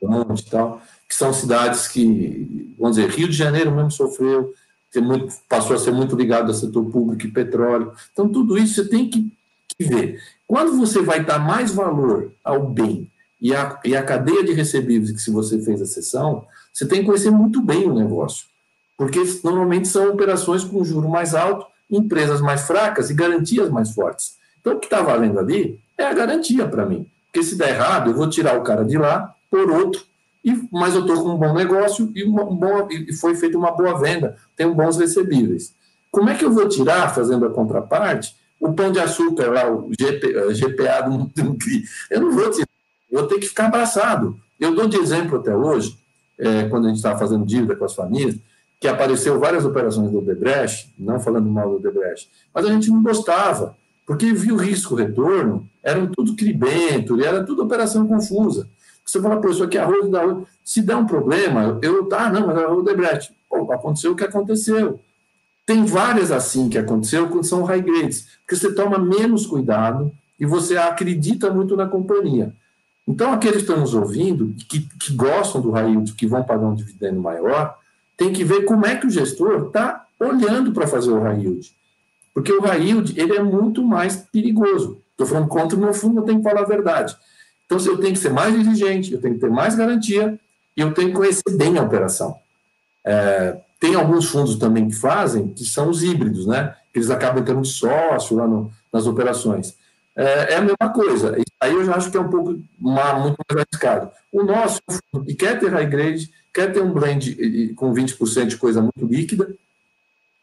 e tal, que são cidades que, vamos dizer, Rio de Janeiro mesmo sofreu, muito, passou a ser muito ligado ao setor público e petróleo. Então, tudo isso você tem que, que ver. Quando você vai dar mais valor ao bem e a, e a cadeia de recebíveis que se você fez a sessão, você tem que conhecer muito bem o negócio. Porque normalmente são operações com juro mais alto empresas mais fracas e garantias mais fortes. Então, o que está valendo ali é a garantia para mim. Porque se der errado, eu vou tirar o cara de lá por outro, e, mas eu estou com um bom negócio e, uma, um bom, e foi feita uma boa venda, tenho bons recebíveis. Como é que eu vou tirar, fazendo a contraparte, o pão de açúcar lá, o GP, GPA do CRI? Eu não vou tirar, vou ter que ficar abraçado. Eu dou de exemplo até hoje, é, quando a gente estava fazendo dívida com as famílias, que apareceu várias operações do Odebrecht, não falando mal do Odebrecht, mas a gente não gostava, porque viu risco retorno, eram tudo cribento, era tudo operação confusa. Você fala, pô, isso aqui é arroz da. Se der um problema, eu, tá, não, mas é o Odebrecht. Pô, aconteceu o que aconteceu. Tem várias assim que aconteceu quando são high grades, porque você toma menos cuidado e você acredita muito na companhia. Então, aqueles que estão nos ouvindo, que, que gostam do high yield, que vão pagar um dividendo maior, tem que ver como é que o gestor está olhando para fazer o high yield. Porque o high yield ele é muito mais perigoso. Estou falando contra o meu fundo, eu tenho que falar a verdade. Então, eu tenho que ser mais exigente, eu tenho que ter mais garantia e eu tenho que conhecer bem a operação. É, tem alguns fundos também que fazem, que são os híbridos, né? eles acabam tendo sócio lá no, nas operações. É, é, a mesma coisa. Aí eu já acho que é um pouco uma, muito mais arriscado. O nosso, que quer ter high grade, quer ter um blend com 20% de coisa muito líquida,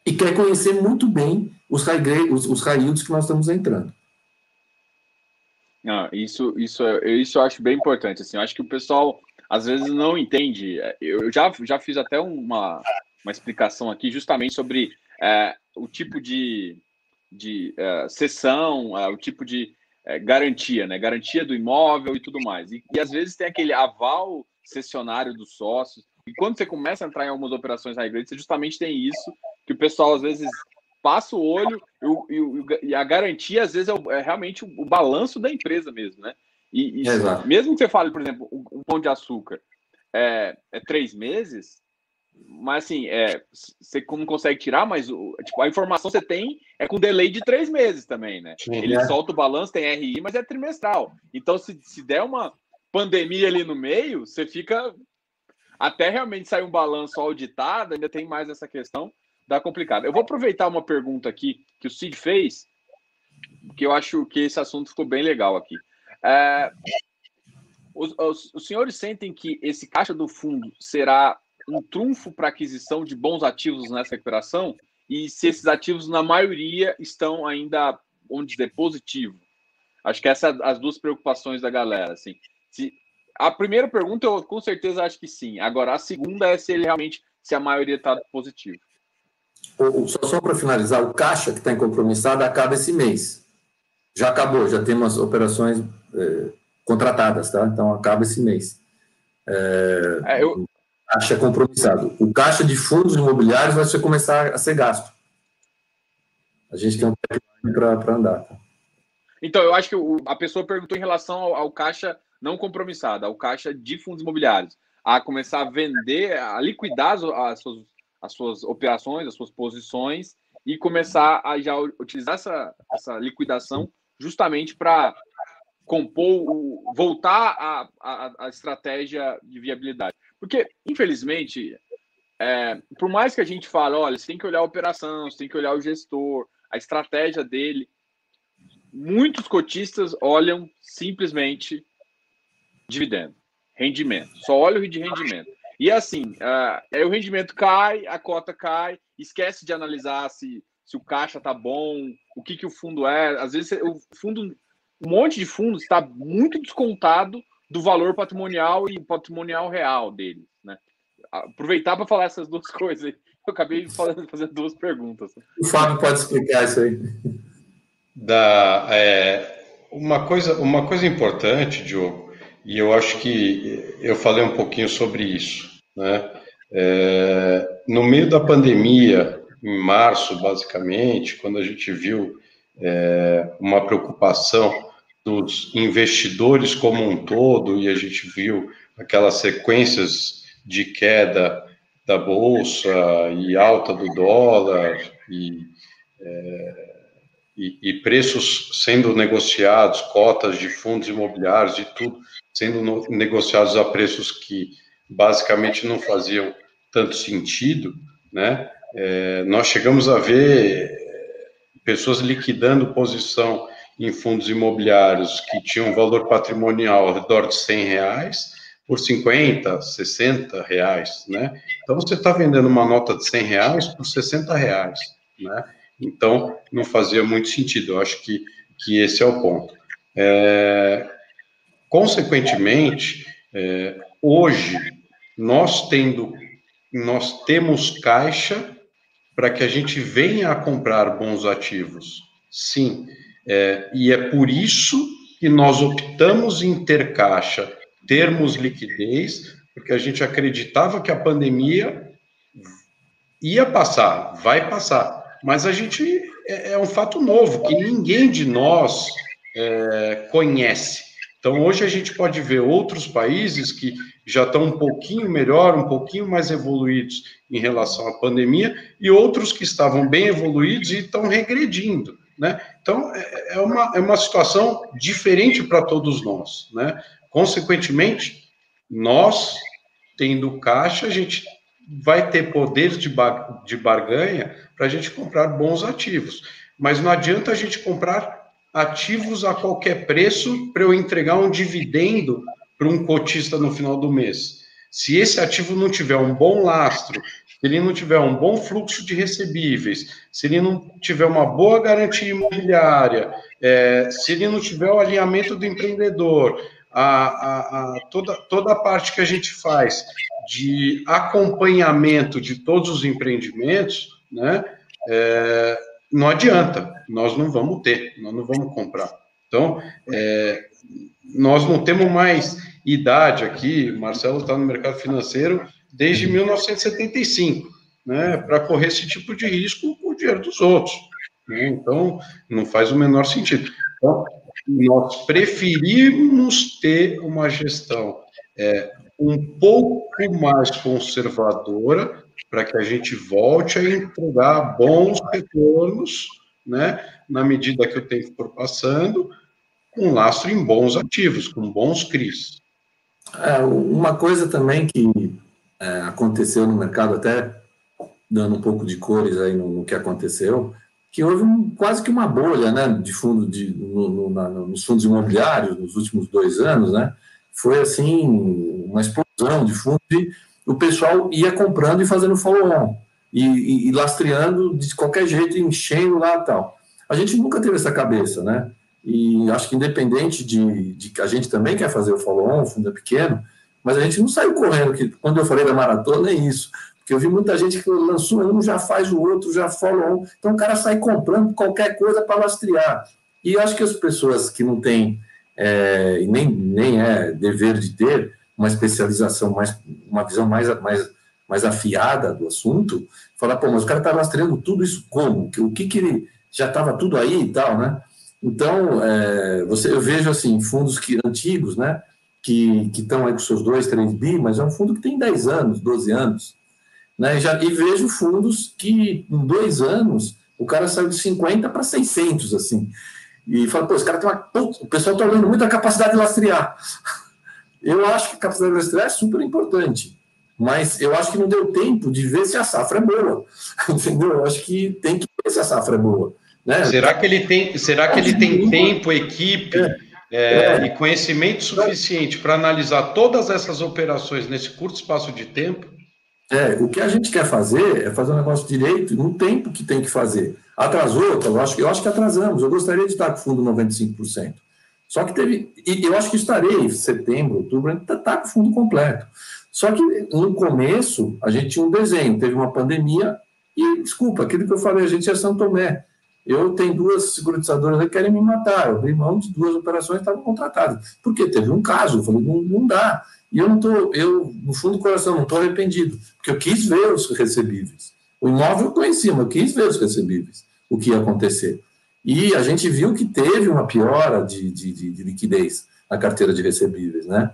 e quer conhecer muito bem os high, grade, os, os high yields que nós estamos entrando. Ah, isso, isso, isso eu acho bem importante. Assim, eu acho que o pessoal às vezes não entende. Eu já, já fiz até uma, uma explicação aqui justamente sobre é, o tipo de, de é, sessão, é, o tipo de é, garantia, né? Garantia do imóvel e tudo mais. E, e às vezes tem aquele aval cessionário dos sócios. E quando você começa a entrar em algumas operações high grade, você justamente tem isso, que o pessoal às vezes passa o olho e, e a garantia às vezes é, o, é realmente o, o, balanço da empresa mesmo, né? E, e mesmo que você fale, por exemplo, um, pão de açúcar é, é três meses, mas assim, é, você não consegue tirar, mas o, tipo, a informação você tem é com delay de três meses também, né? Sim, Ele é. solta o balanço, tem RI, mas é trimestral. Então, se, se der uma pandemia ali no meio, você fica. Até realmente sair um balanço auditado, ainda tem mais essa questão da complicada. Eu vou aproveitar uma pergunta aqui que o Cid fez, que eu acho que esse assunto ficou bem legal aqui. É, os, os, os senhores sentem que esse caixa do fundo será um trunfo para aquisição de bons ativos nessa recuperação? E se esses ativos, na maioria, estão ainda, vamos dizer, positivo? Acho que essas as duas preocupações da galera. Assim. Se, a primeira pergunta, eu com certeza acho que sim. Agora, a segunda é se ele realmente, se a maioria está positivo. Só, só para finalizar, o caixa que está incompromissado acaba esse mês. Já acabou, já temos operações é, contratadas, tá? Então acaba esse mês. É, é, eu... O caixa é compromissado. O caixa de fundos imobiliários vai ser, começar a ser gasto. A gente tem um pipeline para andar. Tá? Então, eu acho que o, a pessoa perguntou em relação ao, ao, caixa não compromissado, ao caixa de fundos imobiliários, a começar a vender, a liquidar as, as, suas, as suas operações, as suas posições e começar a já utilizar essa, essa liquidação justamente para compor, voltar a, a, a, estratégia de viabilidade. Porque, infelizmente, é, por mais que a gente fale, olha, você tem que olhar a operação, você tem que olhar o gestor, a estratégia dele, muitos cotistas olham simplesmente dividendo, rendimento, só olham o de rendimento. E assim, uh, aí o rendimento cai, a cota cai, esquece de analisar se, se o caixa tá bom, o que, que o fundo é. Às vezes o fundo um monte de fundos está muito descontado do valor patrimonial e patrimonial real deles, né? Aproveitar para falar essas duas coisas aí. Eu acabei fazendo, fazendo duas perguntas. O Fábio pode explicar isso aí. Da, é, uma, coisa, uma coisa importante, Diogo, e eu acho que eu falei um pouquinho sobre isso, né? É, no meio da pandemia, em março, basicamente, quando a gente viu é, uma preocupação dos investidores como um todo, e a gente viu aquelas sequências de queda da bolsa e alta do dólar e, é, e, e, preços sendo negociados, cotas de fundos imobiliários e tudo sendo negociados a preços que basicamente não faziam tanto sentido, né? É, nós chegamos a ver pessoas liquidando posição em fundos imobiliários que tinham valor patrimonial ao redor de 100 reais por 50, 60 reais, né? Então você está vendendo uma nota de 100 reais por 60 reais, né? Então não fazia muito sentido. Eu acho que, que esse é o ponto. É, consequentemente, é, hoje nós tendo nós temos caixa para que a gente venha a comprar bons ativos. Sim, é, e é por isso que nós optamos em ter caixa, termos liquidez, porque a gente acreditava que a pandemia ia passar, vai passar. Mas a gente é, é um fato novo que ninguém de nós é, conhece. Então hoje a gente pode ver outros países que já estão um pouquinho melhor, um pouquinho mais evoluídos em relação à pandemia, e outros que estavam bem evoluídos e estão regredindo. Né? Então, é, é uma, é uma situação diferente para todos nós. Né? Consequentemente, nós, tendo caixa, a gente vai ter poder de, bar, de barganha para a gente comprar bons ativos. Mas não adianta a gente comprar ativos a qualquer preço para eu entregar um dividendo para um cotista no final do mês. Se esse ativo não tiver um bom lastro, se ele não tiver um bom fluxo de recebíveis, se ele não tiver uma boa garantia imobiliária, é, se ele não tiver o alinhamento do empreendedor, a, a, a, toda, toda a parte que a gente faz de acompanhamento de todos os empreendimentos, né, é, não adianta, nós não vamos ter, nós não vamos comprar. Então, é, nós não temos mais idade aqui, Marcelo está no mercado financeiro desde 1975, né, para correr esse tipo de risco com o dinheiro dos outros. Né? Então, não faz o menor sentido. Então, nós preferimos ter uma gestão é, um pouco mais conservadora para que a gente volte a entregar bons retornos, né, na medida que o tempo for passando, com lastro em bons ativos, com bons CRIs. É, uma coisa também que é, aconteceu no mercado, até dando um pouco de cores aí no, no que aconteceu, que houve um, quase que uma bolha né, de fundo de, no, no, na, nos fundos imobiliários nos últimos dois anos, né? Foi assim, uma explosão de fundos e o pessoal ia comprando e fazendo follow-on e, e, e, lastreando de qualquer jeito, enchendo lá e tal. A gente nunca teve essa cabeça, né? E acho que independente de, de que a gente também quer fazer o follow-on, o fundo é pequeno, mas a gente não saiu correndo, que quando eu falei da maratona é isso. Porque eu vi muita gente que lançou um, já faz o outro, já follow-on. Então o cara sai comprando qualquer coisa para lastrear. E acho que as pessoas que não têm, é, nem, nem é dever de ter, uma especialização mais, uma visão mais, mais, mais afiada do assunto, falar, pô, mas o cara está rastreando tudo isso como? O que que ele já estava tudo aí e tal, né? Então, é, você, eu vejo assim, fundos que, antigos, né, que estão aí com seus 2, 3 bi, mas é um fundo que tem 10 anos, 12 anos. Né, já, e vejo fundos que em dois anos o cara saiu de 50 para 600, assim. E fala, pô, esse cara tem uma. o pessoal está olhando muito a capacidade de lastrear. Eu acho que a capacidade de lastrear é super importante, mas eu acho que não deu tempo de ver se a safra é boa. Entendeu? Eu acho que tem que ver se a safra é boa. Né? Será que ele tem, será que ele tem tempo, equipe é, é, é. e conhecimento suficiente para analisar todas essas operações nesse curto espaço de tempo? É, o que a gente quer fazer é fazer um negócio direito no tempo que tem que fazer. Atrasou, eu acho, eu acho que atrasamos. Eu gostaria de estar com o fundo 95%. Só que teve, e eu acho que estarei em setembro, outubro, está tá com fundo completo. Só que no começo a gente tinha um desenho, teve uma pandemia, e desculpa, aquilo que eu falei, a gente é São Tomé. Eu tenho duas seguratizadoras que querem me matar. Eu abri mão de duas operações estavam contratadas. Porque teve um caso, eu falei, não, não dá. E eu não estou, eu, no fundo do coração, não estou arrependido, porque eu quis ver os recebíveis. O imóvel eu conhecia, mas eu quis ver os recebíveis, o que ia acontecer. E a gente viu que teve uma piora de, de, de liquidez na carteira de recebíveis, né?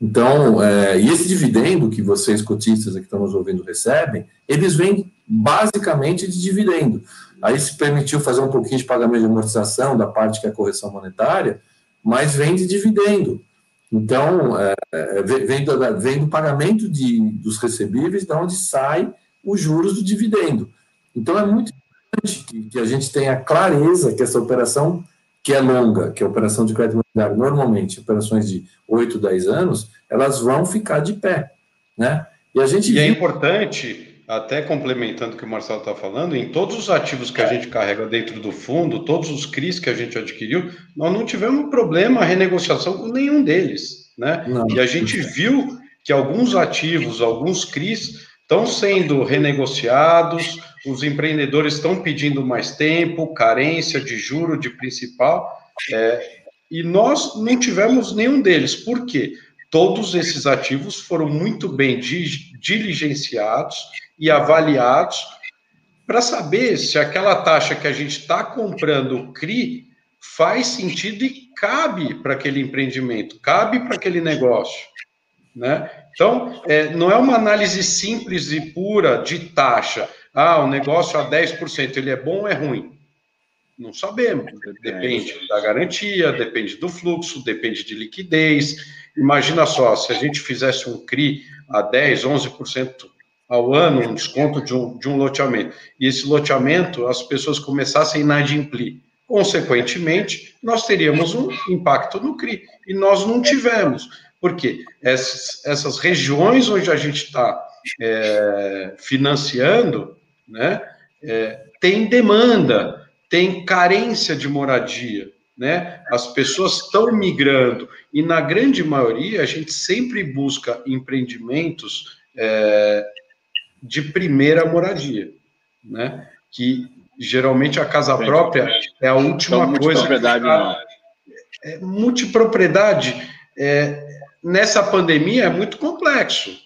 Então, é, e esse dividendo que vocês, cotistas que estão nos ouvindo, recebem, eles vêm basicamente de dividendo. Aí se permitiu fazer um pouquinho de pagamento de amortização da parte que é correção monetária, mas vem de dividendo. Então, é, é vem, do, vem, do, pagamento de, dos recebíveis, da onde sai os juros do dividendo. Então, é muito importante que, que, a gente tenha clareza que essa operação, que é longa, que é a operação de crédito imobiliário, normalmente, operações de 8, 10 anos, elas vão ficar de pé. Né? E, a gente e é importante até complementando o que o Marcelo está falando, em todos os ativos que a gente carrega dentro do fundo, todos os CRIs que a gente adquiriu, nós não tivemos problema renegociação com nenhum deles. Né? Não. E a gente viu que alguns ativos, alguns CRIs, estão sendo renegociados, os empreendedores estão pedindo mais tempo, carência de juro, de principal, é, e nós não tivemos nenhum deles. Por quê? Todos esses ativos foram muito bem diligenciados, e avaliados para saber se aquela taxa que a gente está comprando CRI faz sentido e cabe para aquele empreendimento, cabe para aquele negócio. Né? Então, é, não é uma análise simples e pura de taxa. Ah, o negócio a 10%, ele é bom ou é ruim? Não sabemos. Depende da garantia, depende do fluxo, depende de liquidez. Imagina só, se a gente fizesse um CRI a 10, 11% ao ano, um desconto de um, de um loteamento, e esse loteamento as pessoas começassem a inadimplir. Consequentemente, nós teríamos um impacto no CRI, e nós não tivemos. Por quê? Essas, essas regiões onde a gente está é, financiando, né, é, tem demanda, tem carência de moradia, né? As pessoas estão migrando e na grande maioria a gente sempre busca empreendimentos é, de primeira moradia, né? Que geralmente a casa própria é a última então, coisa. Multipropriedade, que, não. É, multipropriedade é, nessa pandemia é muito complexo,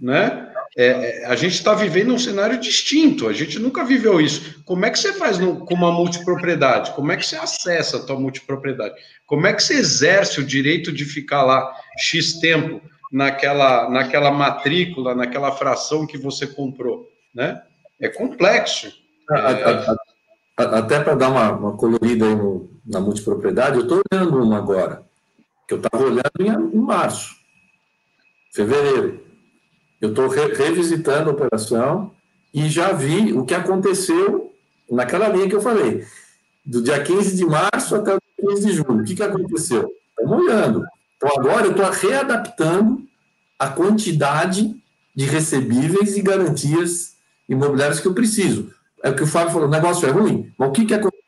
né? É, é a gente está vivendo um cenário distinto, a gente nunca viveu isso. Como é que você faz no, com uma multipropriedade? Como é que você acessa a tua multipropriedade? Como é que você exerce o direito de ficar lá X tempo naquela, naquela matrícula, naquela fração que você comprou? Né? É complexo. É... Até para dar uma, uma colorida no, na multipropriedade, eu estou olhando uma agora que eu estava olhando em, em, março, fevereiro. Eu estou re, revisitando a operação e já vi o que aconteceu naquela linha que eu falei, do dia 15 de março até o 15 de julho. O que, que aconteceu? Estamos olhando. Então, agora eu estou readaptando a quantidade de recebíveis e garantias imobiliárias que eu preciso. É o que o Fábio falou, o negócio é ruim, mas o que, que aconteceu?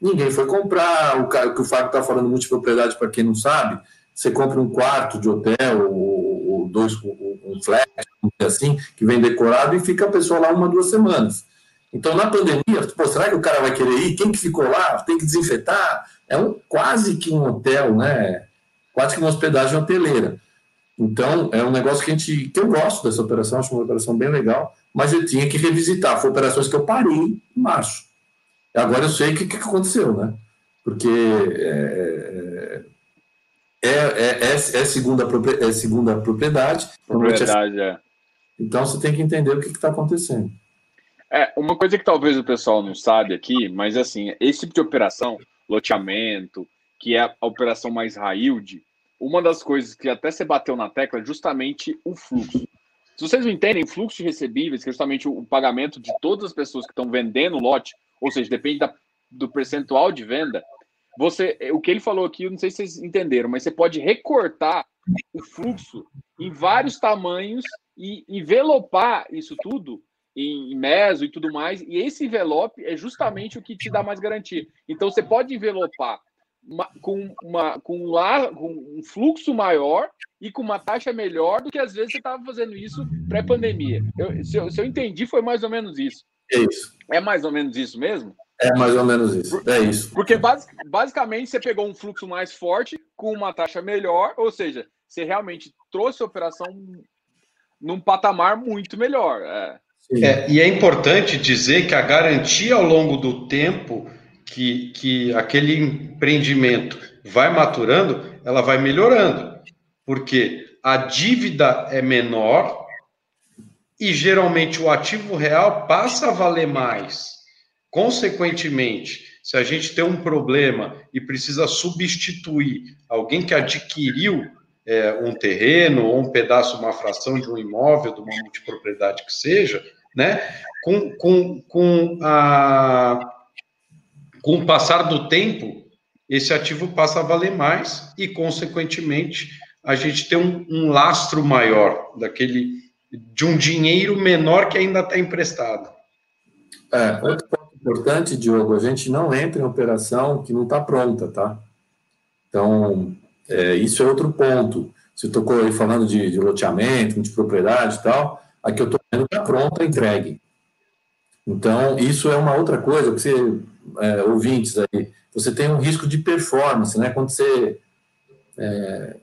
Ninguém foi comprar. O que o Fábio está falando, multipropriedade, para quem não sabe, você compra um quarto de hotel, ou, dois, um flat, assim, que vem decorado e fica a pessoa lá uma, duas semanas. Então, na pandemia, pô, será que o cara vai querer ir? Quem que ficou lá? Tem que desinfetar? É um, quase que um hotel, né? Quase que uma hospedagem hoteleira. Então, é um negócio que a gente, que eu gosto dessa operação, acho uma operação bem legal, mas eu tinha que revisitar. Foi operações que eu parei em março. Agora eu sei o que, que aconteceu, né? Porque é, é, é, é, é segunda, é segunda propriedade. Propriedade, é. Então você tem que entender o que está acontecendo. É, uma coisa que talvez o pessoal não sabe aqui, mas assim, esse tipo de operação, loteamento, que é a operação mais yield, uma das coisas que até você bateu na tecla é justamente o fluxo. Se vocês não entendem, fluxo de recebíveis, que é justamente o pagamento de todas as pessoas que estão vendendo o lote, ou seja, depende da, do percentual de venda. Você, o que ele falou aqui, eu não sei se vocês entenderam, mas você pode recortar o fluxo em vários tamanhos e envelopar isso tudo em meso e tudo mais. E esse envelope é justamente o que te dá mais garantia. Então você pode envelopar uma, com, uma, com, um, com um fluxo maior e com uma taxa melhor do que às vezes você estava fazendo isso pré-pandemia. Se, se, eu entendi, foi mais ou menos isso. É isso. É mais ou menos isso mesmo? É mais ou menos isso. É isso. Porque basicamente você pegou um fluxo mais forte com uma taxa melhor, ou seja, você realmente trouxe a operação num patamar muito melhor. É. É, e é importante dizer que a garantia ao longo do tempo que, que aquele empreendimento vai maturando, ela vai melhorando. Porque a dívida é menor, e geralmente o ativo real passa a valer mais. Consequentemente, se a gente tem um problema e precisa substituir alguém que adquiriu é, um terreno ou um pedaço, uma fração de um imóvel, de uma multipropriedade que seja, né, com, com, com, a, com o passar do tempo, esse ativo passa a valer mais e, consequentemente, a gente tem um, um lastro maior daquele de um dinheiro menor que ainda está emprestado. É, outro importante, Diogo, a gente não entra em operação que não está pronta, tá? Então, é, isso é outro ponto. Você tocou aí falando de, de loteamento, de propriedade e tal, aqui eu estou vendo está pronta, entregue. Então, isso é uma outra coisa, que você, é, ouvintes aí, você tem um risco de performance, né? Quando você é,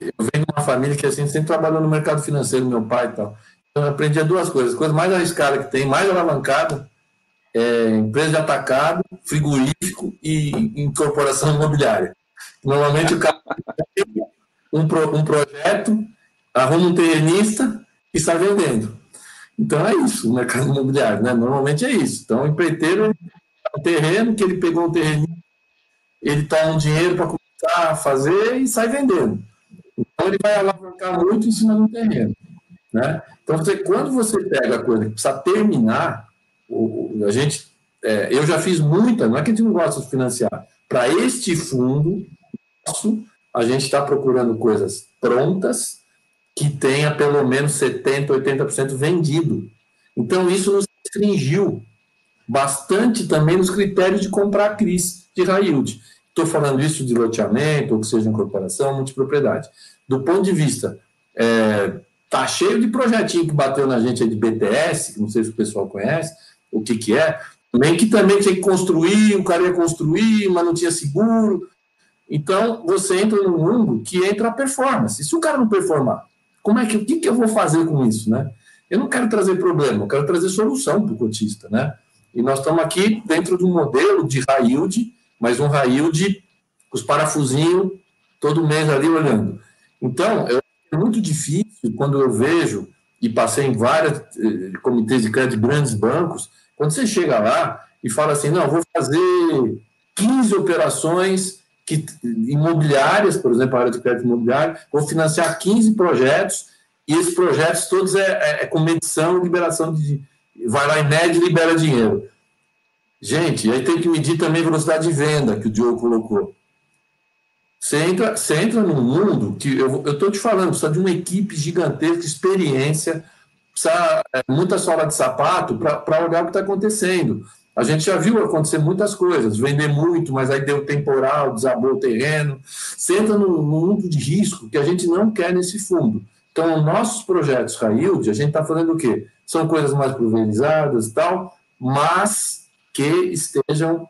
eu venho de uma família que assim, sempre trabalhou no mercado financeiro, meu pai e tal. Então, eu aprendi duas coisas. A coisa mais arriscada que tem, mais alavancada, é empresa de atacado, frigorífico e incorporação imobiliária. Normalmente o cara tem um, pro, um projeto, arruma um terrenista e está vendendo. Então é isso, o mercado imobiliário, né? Normalmente é isso. Então o empreiteiro um terreno que ele pegou um terreno, ele toma um dinheiro para começar a fazer e sai vendendo. Então, ele vai alavancar muito em cima do terreno. Né? Então, você, quando você pega a coisa que precisa terminar, o, a gente, é, eu já fiz muita, não é que a gente não gosta de financiar, para este fundo nosso, a gente está procurando coisas prontas que tenha pelo menos 70%, 80% vendido. Então, isso nos restringiu bastante também nos critérios de comprar CRIs de yield. Estou falando isso de loteamento, ou que seja incorporação, multipropriedade. Do ponto de vista, é, tá cheio de projetinho que bateu na gente aí de BTS, que não sei se o pessoal conhece, o que que é, também que também tinha que construir, o cara ia construir, mas não tinha seguro. Então, você entra num mundo que entra a performance. Se o cara não performar, como é que, o que, que eu vou fazer com isso, né? Eu não quero trazer problema, eu quero trazer solução para o cotista, né? E nós estamos aqui dentro de um modelo de high yield, mas um high yield com os parafusinhos todo mês ali olhando. Então, é muito difícil quando eu vejo, e passei em vários eh, comitês de crédito de grandes bancos, quando você chega lá e fala assim, não, vou fazer 15 operações que, imobiliárias, por exemplo, a área de crédito imobiliário, vou financiar 15 projetos, e esses projetos todos é, é, é com medição liberação de, vai lá em média e libera dinheiro. Gente, aí tem que medir também velocidade de venda que o Diogo colocou. Você entra, você entra num mundo que eu estou te falando, precisa de uma equipe gigantesca, experiência, precisa é, muita sola de sapato para olhar o que está acontecendo. A gente já viu acontecer muitas coisas, vender muito, mas aí deu temporal, desabou o terreno. Você entra num, mundo de risco que a gente não quer nesse fundo. Então, nossos projetos Railde, a gente está falando o quê? São coisas mais pulverizadas e tal, mas que estejam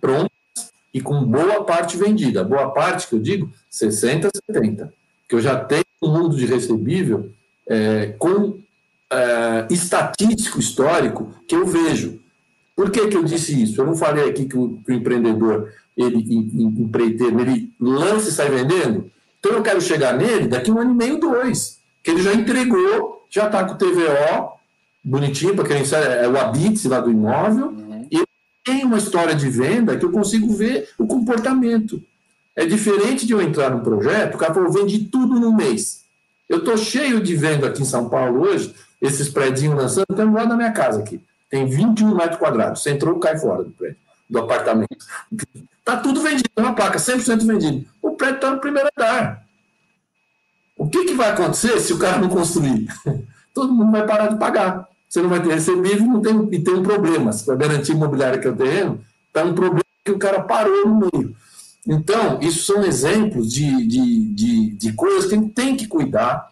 prontas e com boa parte vendida. Boa parte, que eu digo, 60%, 70%. Que eu já tenho um mundo de recebível é, com é, estatístico histórico que eu vejo. Por que, que eu disse isso? Eu não falei aqui que o, que o empreendedor, ele, empreiteiro, ele lança e sai vendendo? Então eu quero chegar nele daqui um ano e meio, dois. Que ele já entregou, já está com o TVO bonitinho, para quem sabe, é o habite lá do imóvel, uhum. e tem uma história de venda que eu consigo ver o comportamento. É diferente de eu entrar num projeto, o cara falou, vendi tudo no mês. Eu estou cheio de venda aqui em São Paulo hoje, esses prédios lançando, tem um lado da minha casa aqui. Tem 21 metros quadrados. Você entrou, cai fora do prédio, do apartamento. Está tudo vendido, uma placa, 100% vendido. O prédio está no primeiro andar. O que, que vai acontecer se o cara não construir? Todo mundo vai parar de pagar. Você não vai ter recebível não tem, e tem um problema. Se a garantia imobiliária que é o terreno, está um problema que o cara parou no meio. Então, isso são exemplos de, de, de, de coisas que a gente tem que cuidar,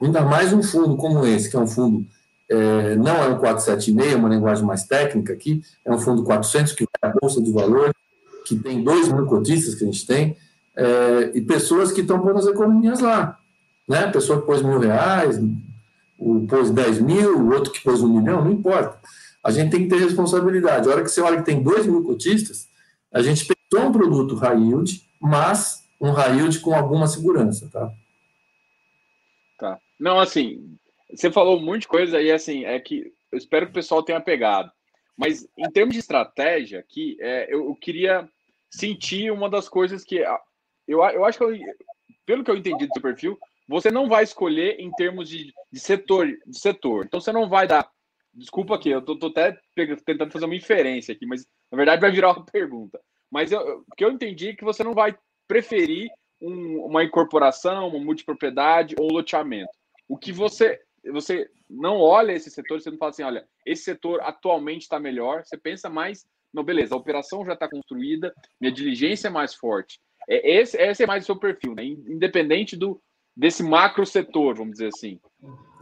ainda mais um fundo como esse, que é um fundo, é, não é um 476, é uma linguagem mais técnica aqui, é um fundo 400 que vai à Bolsa de Valores, que tem 2 mil cotistas que a gente tem, é, e pessoas que estão pondo as economias lá. Né? A pessoa que pôs mil reais, o pôs 10 mil, o outro que pôs um milhão, não importa. A gente tem que ter responsabilidade. A hora que você olha que tem 2 mil cotistas, a gente pensou um produto high yield, mas um high yield com alguma segurança, tá? Não, assim, você falou um monte de coisa aí, assim, é que eu espero que o pessoal tenha pegado. Mas em termos de estratégia aqui, é, eu, eu queria sentir uma das coisas que eu, eu acho que eu, pelo que eu entendi do seu perfil, você não vai escolher em termos de, de setor, de setor. Então você não vai dar. Desculpa aqui, eu tô, tô até tentando fazer uma inferência aqui, mas na verdade vai virar uma pergunta. Mas eu, o que eu entendi é que você não vai preferir um, uma incorporação, uma multipropriedade ou um loteamento. O que você você não olha esse setor, você não fala assim, olha, esse setor atualmente está melhor, você pensa mais, não, beleza, a operação já está construída, minha diligência é mais forte. É, esse, esse é mais o seu perfil, né? independente do, desse macro setor, vamos dizer assim.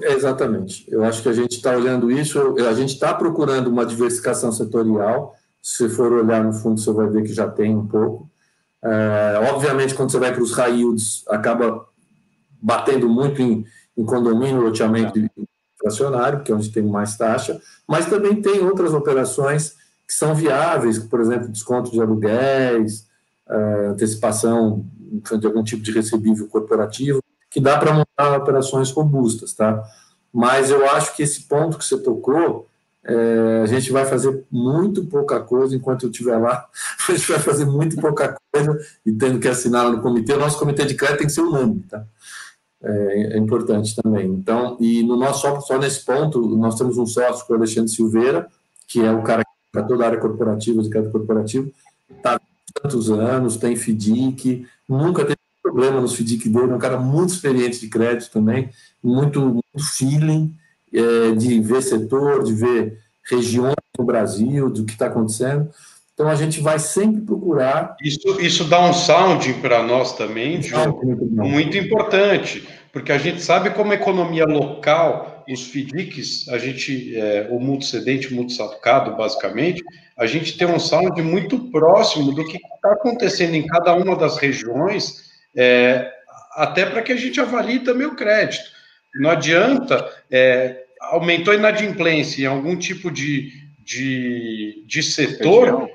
É, exatamente. Eu acho que a gente está olhando isso, a gente está procurando uma diversificação setorial. Se for olhar no fundo, você vai ver que já tem um pouco. É, obviamente, quando você vai para os high yields, acaba batendo muito em, em condomínio, loteamento é. fracionário, que é onde tem mais taxa, mas também tem outras operações que são viáveis, por exemplo, desconto de aluguéis, uh, antecipação de algum tipo de recebível corporativo, que dá para montar operações robustas, tá? Mas eu acho que esse ponto que você tocou, é, a gente vai fazer muito pouca coisa enquanto eu estiver lá. A gente vai fazer muito pouca coisa e tendo que assinar no comitê. O nosso comitê de crédito tem que ser unânime, tá? É, é, importante também. Então, e no nosso só, só nesse ponto, nós temos um sócio, que é o Alexandre Silveira, que é o cara que para toda a área corporativa, de crédito corporativo, está há tantos anos, tem FDIC, nunca teve problema nos FDIC dele, é um cara muito experiente de crédito também, muito, muito feeling é, de ver setor, de ver regiões no Brasil, do que está acontecendo. Então a gente vai sempre procurar. Isso, isso dá um sound para nós também, Diogo, muito importante, porque a gente sabe como a economia local, os FDICs, a gente, é, o mundo cedente, o mundo sacado, basicamente, a gente tem um sound muito próximo do que está acontecendo em cada uma das regiões, é, até para que a gente avalie também o crédito. Não adianta, é, aumentou a inadimplência em algum tipo de, de, de setor,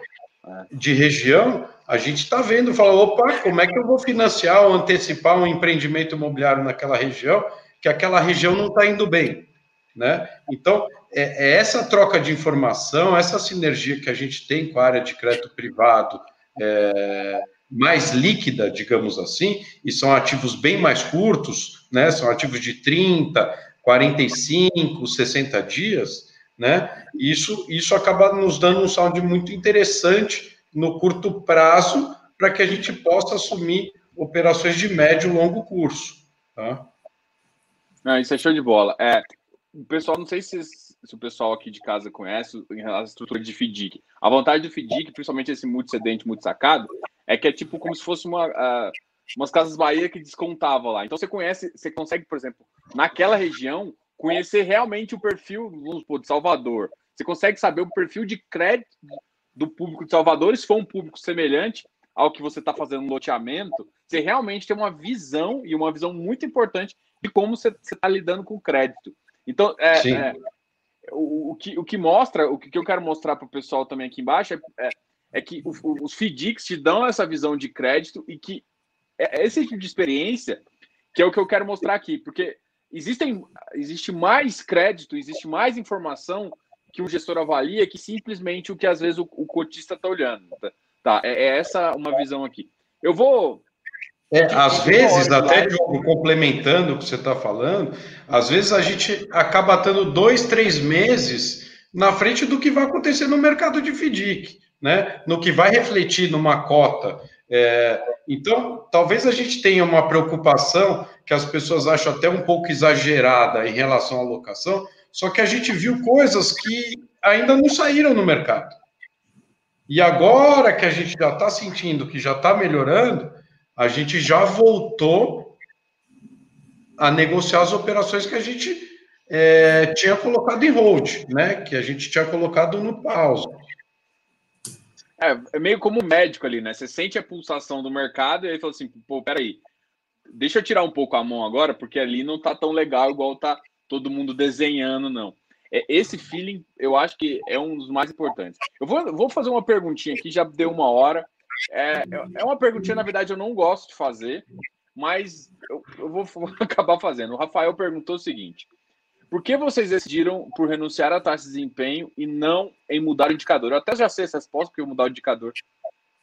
de região, a gente está vendo, fala, opa, como é que eu vou financiar ou antecipar um empreendimento imobiliário naquela região, que aquela região não está indo bem, né? Então, é, é, essa troca de informação, essa sinergia que a gente tem com a área de crédito privado, é, mais líquida, digamos assim, e são ativos bem mais curtos, né? São ativos de 30, 45, 60 dias, né? Isso, isso acaba nos dando um saldo muito interessante no curto prazo para que a gente possa assumir operações de médio e longo curso. Tá? Não, isso é show de bola. É, o pessoal, não sei se, se o pessoal aqui de casa conhece em relação à estrutura de FDIC. A vantagem do FDIC, principalmente esse multicedente, multisacado, é que é tipo como se fosse uma, uh, umas casas Bahia que descontava lá. Então você conhece, você consegue, por exemplo, naquela região, conhecer realmente o perfil, supor, de Salvador. Você consegue saber o perfil de crédito do público de Salvador, se for um público semelhante ao que você está fazendo no loteamento, você realmente tem uma visão e uma visão muito importante de como você está lidando com o crédito. Então, é, é o, o, que, o que mostra, o que eu quero mostrar para o pessoal também aqui embaixo é, é, é que o, os FDICs te dão essa visão de crédito e que é, é esse tipo de experiência que é o que eu quero mostrar aqui, porque existem, existe mais crédito, existe mais informação que o gestor avalia que simplesmente o que às vezes o, o cotista está olhando. Tá? tá? É, é, essa uma visão aqui. Eu vou. É, às vezes, até complementando o que você está falando, às vezes a gente acaba estando dois, três meses na frente do que vai acontecer no mercado de FDIC, né? no que vai refletir numa cota. É, então, talvez a gente tenha uma preocupação que as pessoas acham até um pouco exagerada em relação à locação, só que a gente viu coisas que ainda não saíram no mercado. E agora que a gente já está sentindo que já está melhorando, a gente já voltou a negociar as operações que a gente é, tinha colocado em hold, né? Que a gente tinha colocado no pausa. É, é meio como médico ali, né? Você sente a pulsação do mercado e aí fala assim, pô, peraí, deixa eu tirar um pouco a mão agora, porque ali não tá tão legal igual tá todo mundo desenhando, não. É, esse feeling, eu acho que é um dos mais importantes. Eu vou, vou fazer uma perguntinha aqui, já deu uma hora. É, é uma perguntinha, na verdade, eu não gosto de fazer, mas eu, eu vou, vou acabar fazendo. O Rafael perguntou o seguinte: por que vocês decidiram por renunciar à taxa de desempenho e não em mudar o indicador? Eu até já sei essa resposta, porque mudar o indicador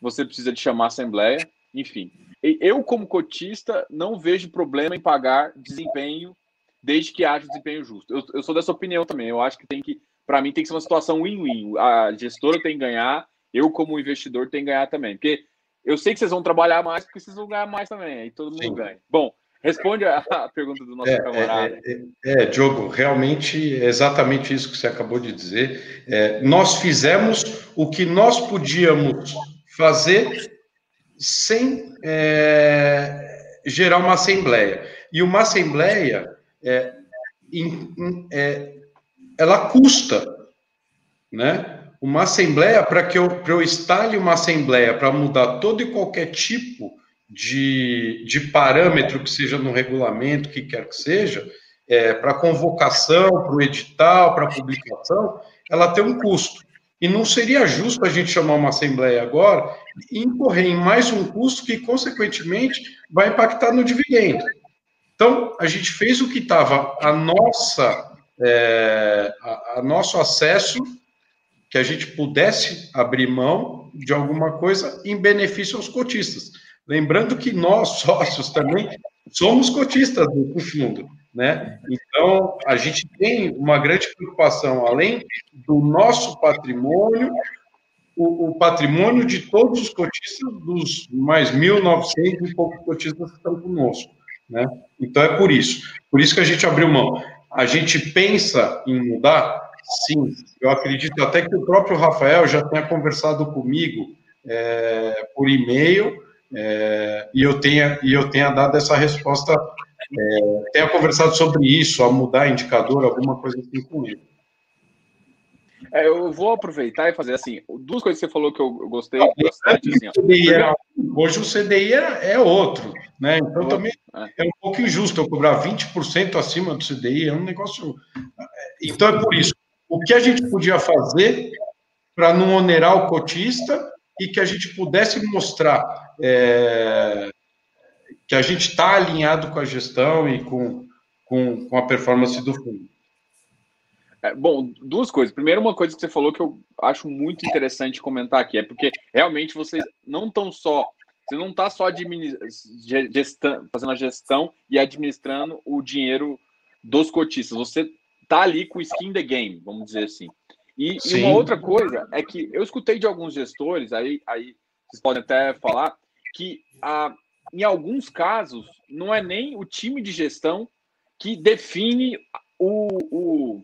você precisa de chamar a assembleia, enfim. Eu, como cotista, não vejo problema em pagar desempenho desde que haja desempenho justo. Eu, eu sou dessa opinião também. Eu acho que tem que, para mim, tem que ser uma situação win-win. A gestora tem que ganhar, eu, como investidor, tenho que ganhar também. Porque eu sei que vocês vão trabalhar mais, porque vocês vão ganhar mais também. Aí todo mundo Sim. ganha. Bom, Responde a, pergunta do nosso é, camarada. É, é, é, Diogo, realmente é exatamente isso que você acabou de dizer. É, nós fizemos o que nós podíamos fazer sem é, gerar uma assembleia. E uma assembleia, é, ela custa, né? Uma assembleia, para que eu, eu instale uma assembleia para mudar todo e qualquer tipo de, de parâmetro que seja no regulamento, que quer que seja, é, para convocação, para o edital, para publicação, ela tem um custo. E não seria justo a gente chamar uma assembleia agora e incorrer em mais um custo que, consequentemente, vai impactar no dividendo. Então, a gente fez o que estava a nossa, é, a, a nosso acesso, que a gente pudesse abrir mão de alguma coisa em benefício aos cotistas. Lembrando que nós, sócios, também somos cotistas do fundo, né? Então, a gente tem uma grande preocupação, além do nosso patrimônio, o, o patrimônio de todos os cotistas, dos mais 1.900 e poucos cotistas que estão conosco, né? Então, é por isso. Por isso que a gente abriu mão. A gente pensa em mudar? Sim. Eu acredito até que o próprio Rafael já tenha conversado comigo é, por e-mail, é, e, eu tenha, e eu tenha dado essa resposta, é, tenha conversado sobre isso, a mudar indicador, alguma coisa assim com ele. É, eu vou aproveitar e fazer assim, duas coisas que você falou que eu gostei bastante. Assim, era, hoje o CDI é, é outro, né? Então também é. é um pouco injusto eu cobrar 20% acima do CDI, é um negócio. Então é por isso. O que a gente podia fazer para não onerar o cotista e que a gente pudesse mostrar é, que a gente está alinhado com a gestão e com, com, com a performance do fundo. É, bom, duas coisas. Primeiro, uma coisa que você falou que eu acho muito interessante comentar aqui, é porque realmente vocês não estão só, você não está só gestão, fazendo a gestão e administrando o dinheiro dos cotistas, você está ali com skin the game, vamos dizer assim. E, e, uma outra coisa é que eu escutei de alguns gestores, aí, aí vocês podem até falar, que ah, em alguns casos não é nem o time de gestão que define o, o,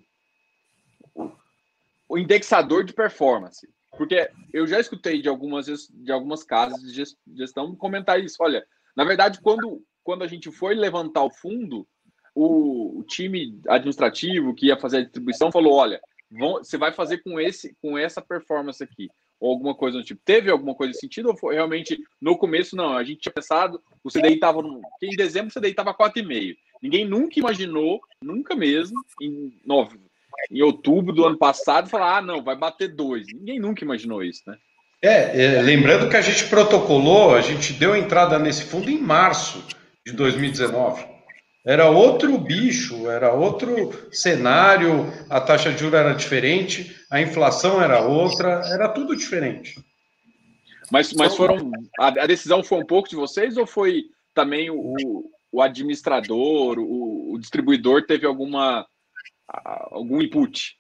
o indexador de performance. Porque eu já escutei de algumas, de algumas casas de gestão comentar isso. Olha, na verdade, quando, quando a gente foi levantar o fundo, o, o time administrativo que ia fazer a distribuição falou: olha, vão, você vai fazer com esse com essa performance aqui ou alguma coisa do tipo. Teve alguma coisa de sentido ou foi realmente no começo não? A gente tinha pensado, o CDI estava em dezembro o CDI estava 4,5. Ninguém nunca imaginou, nunca mesmo, em, nove, em outubro do ano passado, falar: "Ah, não, vai bater dois. Ninguém nunca imaginou isso, né? É, é, lembrando que a gente protocolou, a gente deu entrada nesse fundo em março de 2019. Era outro bicho, era outro cenário, a taxa de juros era diferente, a inflação era outra, era tudo diferente. Mas, mas foram. A, a decisão foi um pouco de vocês ou foi também o, o administrador, o, o distribuidor teve alguma algum input?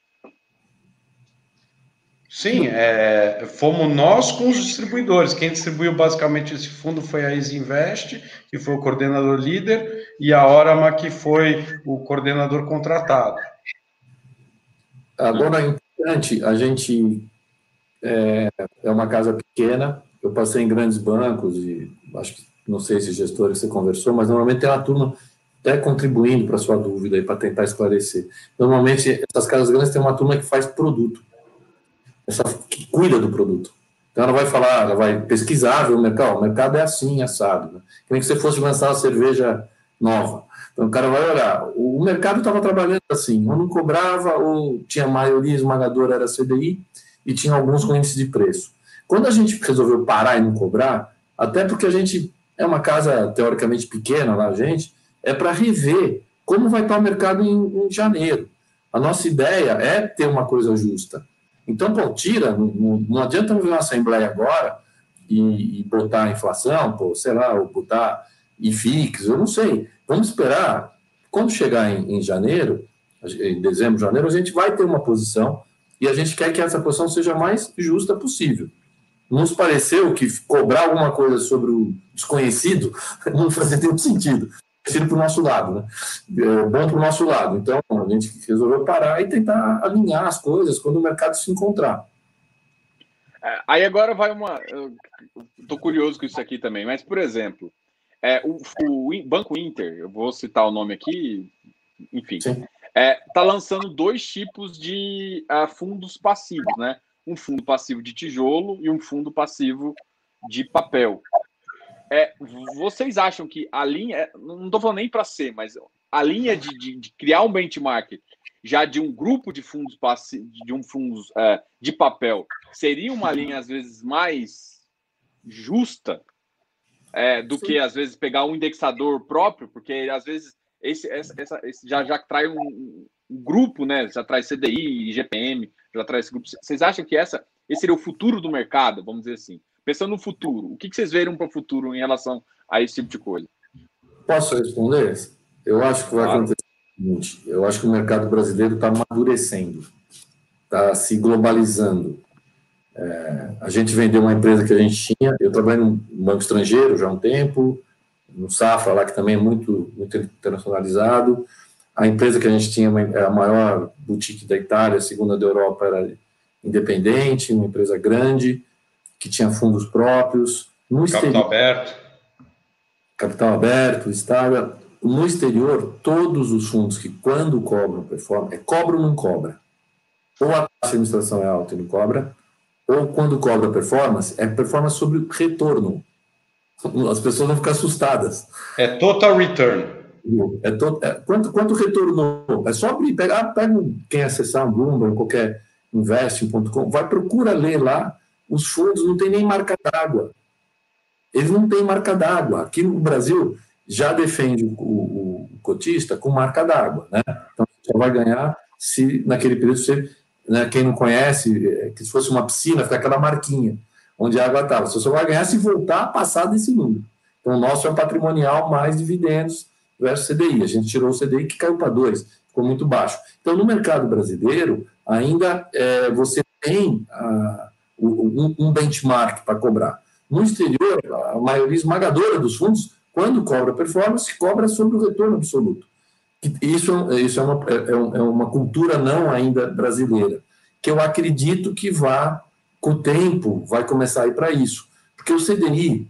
Sim, é, fomos nós com os distribuidores. Quem distribuiu basicamente esse fundo foi a Isinvest, que foi o coordenador líder, e a Orama, que foi o coordenador contratado. Agora, é importante, a gente é, é, uma casa pequena, eu passei em grandes bancos, e acho que, não sei se gestores você conversou, mas normalmente tem uma turma até contribuindo para sua dúvida e para tentar esclarecer. Normalmente, essas casas grandes têm uma turma que faz produto essa, que cuida do produto. Então ela vai falar, ela vai pesquisar, ver o mercado, o mercado é assim, assado. Né? Nem que você fosse lançar uma cerveja nova. Então o cara vai olhar, o mercado estava trabalhando assim, ou não cobrava, ou tinha maioria esmagadora era CDI, e tinha alguns com índice de preço. Quando a gente resolveu parar e não cobrar, até porque a gente é uma casa teoricamente pequena lá, a gente, é para rever como vai estar o mercado em, em janeiro. A nossa ideia é ter uma coisa justa. Então, pô, tira, não, não adianta ver uma assembleia agora e, e, botar inflação, pô, sei lá, ou botar IFIX, eu não sei. Vamos esperar. Quando chegar em, em janeiro, em dezembro, janeiro, a gente vai ter uma posição e a gente quer que essa posição seja a mais justa possível. Nos pareceu que cobrar alguma coisa sobre o desconhecido não fazia nenhum sentido sido para o nosso lado, né? É bom para o nosso lado. Então, a gente resolveu parar e tentar alinhar as coisas quando o mercado se encontrar. É, aí agora vai uma. Estou curioso com isso aqui também, mas, por exemplo, é, o, o, Banco Inter, eu vou citar o nome aqui, enfim, está é, tá lançando dois tipos de uh, fundos passivos, né? Um fundo passivo de tijolo e um fundo passivo de papel. É, vocês acham que a linha, não estou falando nem para ser, mas a linha de, de, de, criar um benchmark já de um grupo de fundos de um fundos é, de papel seria uma linha às vezes mais justa é, do Sim. que às vezes pegar um indexador próprio, porque às vezes esse, essa, essa esse já já traz um, um, grupo, né? Já traz CDI, GPM, já traz esse grupo. Vocês acham que essa esse seria o futuro do mercado, vamos dizer assim? Pensando no futuro, o que, vocês viram para o futuro em relação a esse tipo de coisa? Posso responder? Eu acho que vai claro. acontecer o seguinte: eu acho que o mercado brasileiro está amadurecendo, está se globalizando. É, a gente vendeu uma empresa que a gente tinha, eu trabalho num banco estrangeiro já há um tempo, no Safra lá, que também é muito, muito internacionalizado. A empresa que a gente tinha, é a maior boutique da Itália, a segunda da Europa, era independente, uma empresa grande, que tinha fundos próprios. No capital exterior, aberto. Capital aberto, estável. No exterior, todos os fundos que, quando cobram performance, é cobra ou não cobra? Ou a taxa de administração é alta e não cobra, ou quando cobra performance, é performance sobre retorno. As pessoas vão ficar assustadas. É total return. É to, é, quanto, quanto retornou? É só abrir, pegar, pega quem acessar um Bloomberg, qualquer investing.com, vai procura ler lá. Os fundos não tem nem marca d'água. Eles não têm marca d'água. Aqui no Brasil já defende o, o, o cotista com marca d'água, né? Então você só vai ganhar se naquele período você, né, quem não conhece, é, que se fosse uma piscina, fica aquela marquinha onde a água estava. Você só vai ganhar se voltar a passar desse número. Então o nosso é patrimonial mais dividendos versus CDI. A gente tirou o CDI que caiu para 2, ficou muito baixo. Então no mercado brasileiro ainda é, você tem ah, um, um benchmark para cobrar. No exterior, a maioria esmagadora dos fundos, quando cobra performance, cobra sobre o retorno absoluto. Isso, isso é, uma, é, é, é uma cultura não ainda brasileira, que eu acredito que vá, com o tempo, vai começar a ir para isso. Porque o CDI,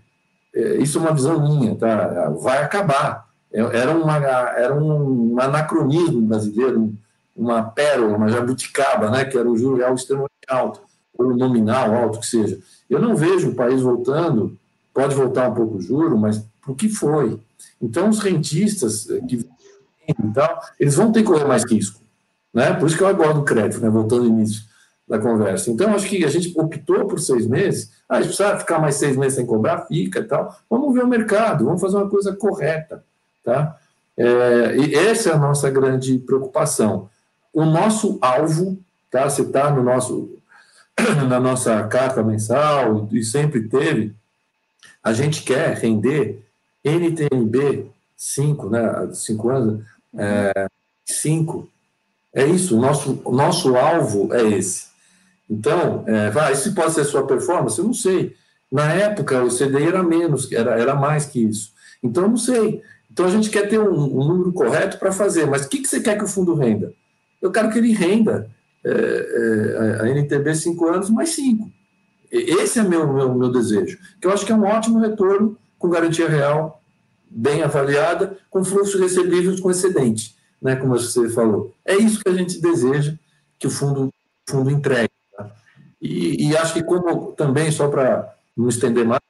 é, isso é uma visão minha, tá? vai acabar. Era, uma, era um anacronismo brasileiro, uma pérola, uma jabuticaba, né? que era o juro real extremamente alto, ou nominal alto que seja. Eu não vejo o país voltando, pode voltar um pouco o juro, mas o que foi? Então, os rentistas eh, que e tal, eles vão ter que correr mais risco. Né? Por isso que eu aguardo o crédito, né? voltando ao início da conversa. Então, acho que a gente optou por seis meses. Ah, a gente precisa ficar mais seis meses sem cobrar? Fica e tal. Vamos ver o mercado, vamos fazer uma coisa correta. Tá? É, e essa é a nossa grande preocupação. O nosso alvo, tá? você está no nosso na nossa carta mensal e sempre teve, a gente quer render NTNB 5, né, 5 anos, é, 5. É isso, o nosso, nosso alvo é esse. Então, é, vai, isso pode ser sua performance? Eu não sei. Na época, o CDI era menos, era, era mais que isso. Então, eu não sei. Então, a gente quer ter um, um número correto para fazer. Mas o que, que você quer que o fundo renda? Eu quero que ele renda é, é, a NTB cinco anos mais cinco. Esse é meu, meu, meu desejo, que eu acho que é um ótimo retorno com garantia real bem avaliada, com fluxo recebíveis com excedente, né, como você falou. É isso que a gente deseja que o fundo, fundo entregue. Tá? E, e, acho que, como também, só para não estender mais,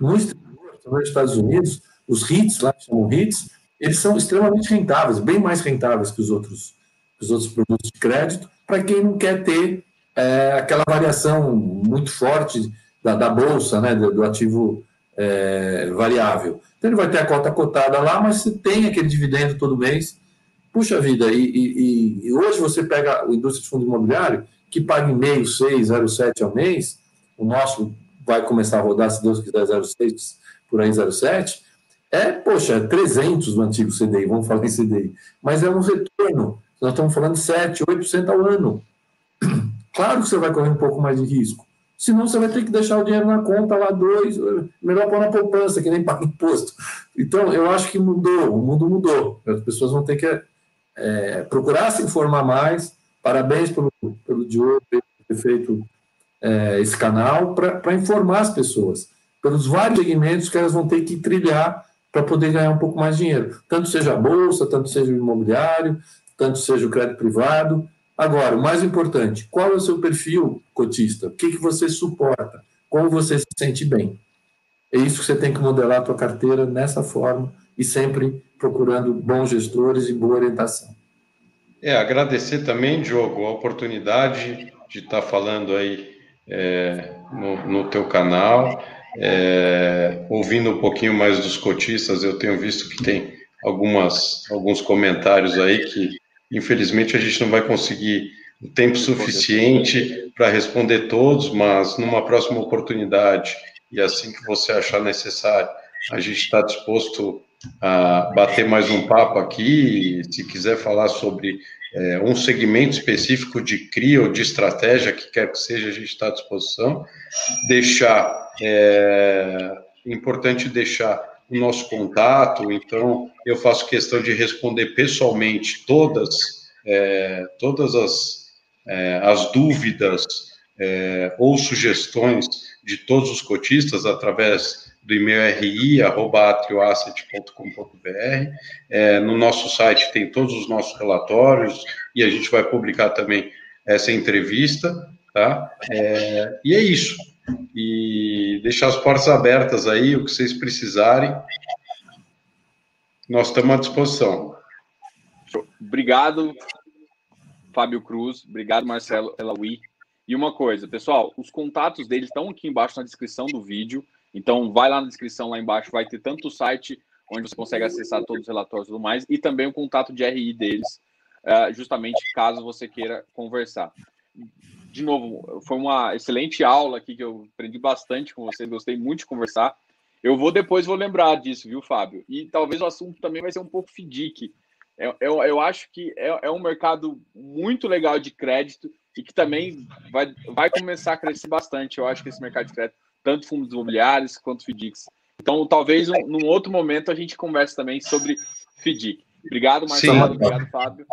no exterior, nos Estados Unidos, os REITs, lá que chamam REITs, eles são extremamente rentáveis, bem mais rentáveis que os outros, que os outros produtos de crédito, para quem não quer ter é, aquela variação muito forte da, da bolsa, né, do, do ativo é, variável. Então ele vai ter a cota cotada lá, mas você tem aquele dividendo todo mês. Puxa vida, e, e, e hoje você pega o indústria de fundo imobiliário, que paga meio, 6, 0,7 ao mês, o nosso vai começar a rodar, se Deus quiser, 0,6, por aí 0,7, é, poxa, 300 no antigo CDI, vamos falar em CDI, mas é um retorno nós estamos falando 7, 8% ao ano. Claro que você vai correr um pouco mais de risco. Senão você vai ter que deixar o dinheiro na conta lá, dois, melhor pôr na poupança, que nem paga imposto. Então, eu acho que mudou, o mundo mudou. As pessoas vão ter que é, procurar se informar mais. Parabéns pelo, pelo Diogo ter feito é, esse canal para informar as pessoas, pelos vários segmentos que elas vão ter que trilhar para poder ganhar um pouco mais de dinheiro. Tanto seja a bolsa, tanto seja o imobiliário, tanto seja o crédito privado. Agora, o mais importante, qual é o seu perfil cotista? O que, que você suporta? Como você se sente bem? É isso que você tem que modelar a tua carteira nessa forma e sempre procurando bons gestores e boa orientação. É, agradecer também, Diogo, a oportunidade de estar falando aí é, no, no teu canal, é, ouvindo um pouquinho mais dos cotistas, eu tenho visto que tem algumas, alguns comentários aí que Infelizmente, a gente não vai conseguir o tempo suficiente para responder todos, mas numa próxima oportunidade, e assim que você achar necessário, a gente está disposto a bater mais um papo aqui. Se quiser falar sobre é, um segmento específico de CRIA ou de estratégia, que quer que seja, a gente está à disposição. Deixar, é importante deixar o nosso contato, então eu faço questão de responder pessoalmente todas, é, todas as, é, as dúvidas é, ou sugestões de todos os cotistas através do e-mail ri@atrioasset.com.br. É, no nosso site tem todos os nossos relatórios e a gente vai publicar também essa entrevista, tá? É, e é isso e deixar as portas abertas aí, o que vocês precisarem. Nós estamos à disposição. Obrigado, Fábio Cruz. Obrigado, Marcelo Elaui. E uma coisa, pessoal, os contatos deles estão aqui embaixo na descrição do vídeo. Então, vai lá na descrição, lá embaixo, vai ter tanto o site onde você consegue acessar todos os relatórios e tudo mais, e também o contato de RI deles, eh, justamente caso você queira conversar de novo, foi uma excelente aula aqui que eu aprendi bastante com você, gostei muito de conversar. Eu vou depois vou lembrar disso, viu, Fábio? E talvez o assunto também vai ser um pouco FDIC. Eu, eu, eu acho que é, é, um mercado muito legal de crédito e que também vai, vai começar a crescer bastante. Eu acho que esse mercado de crédito, tanto fundos imobiliários quanto FDICs. Então, talvez um, num outro momento a gente converse também sobre FDIC. Obrigado, Marcelo. Obrigado, Fábio.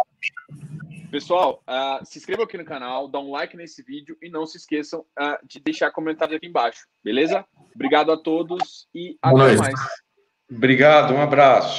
Pessoal, uh, se inscrevam aqui no canal, dá um like nesse vídeo e não se esqueçam uh, de deixar comentários aqui embaixo, beleza? Obrigado a todos e até mais. Obrigado, um abraço.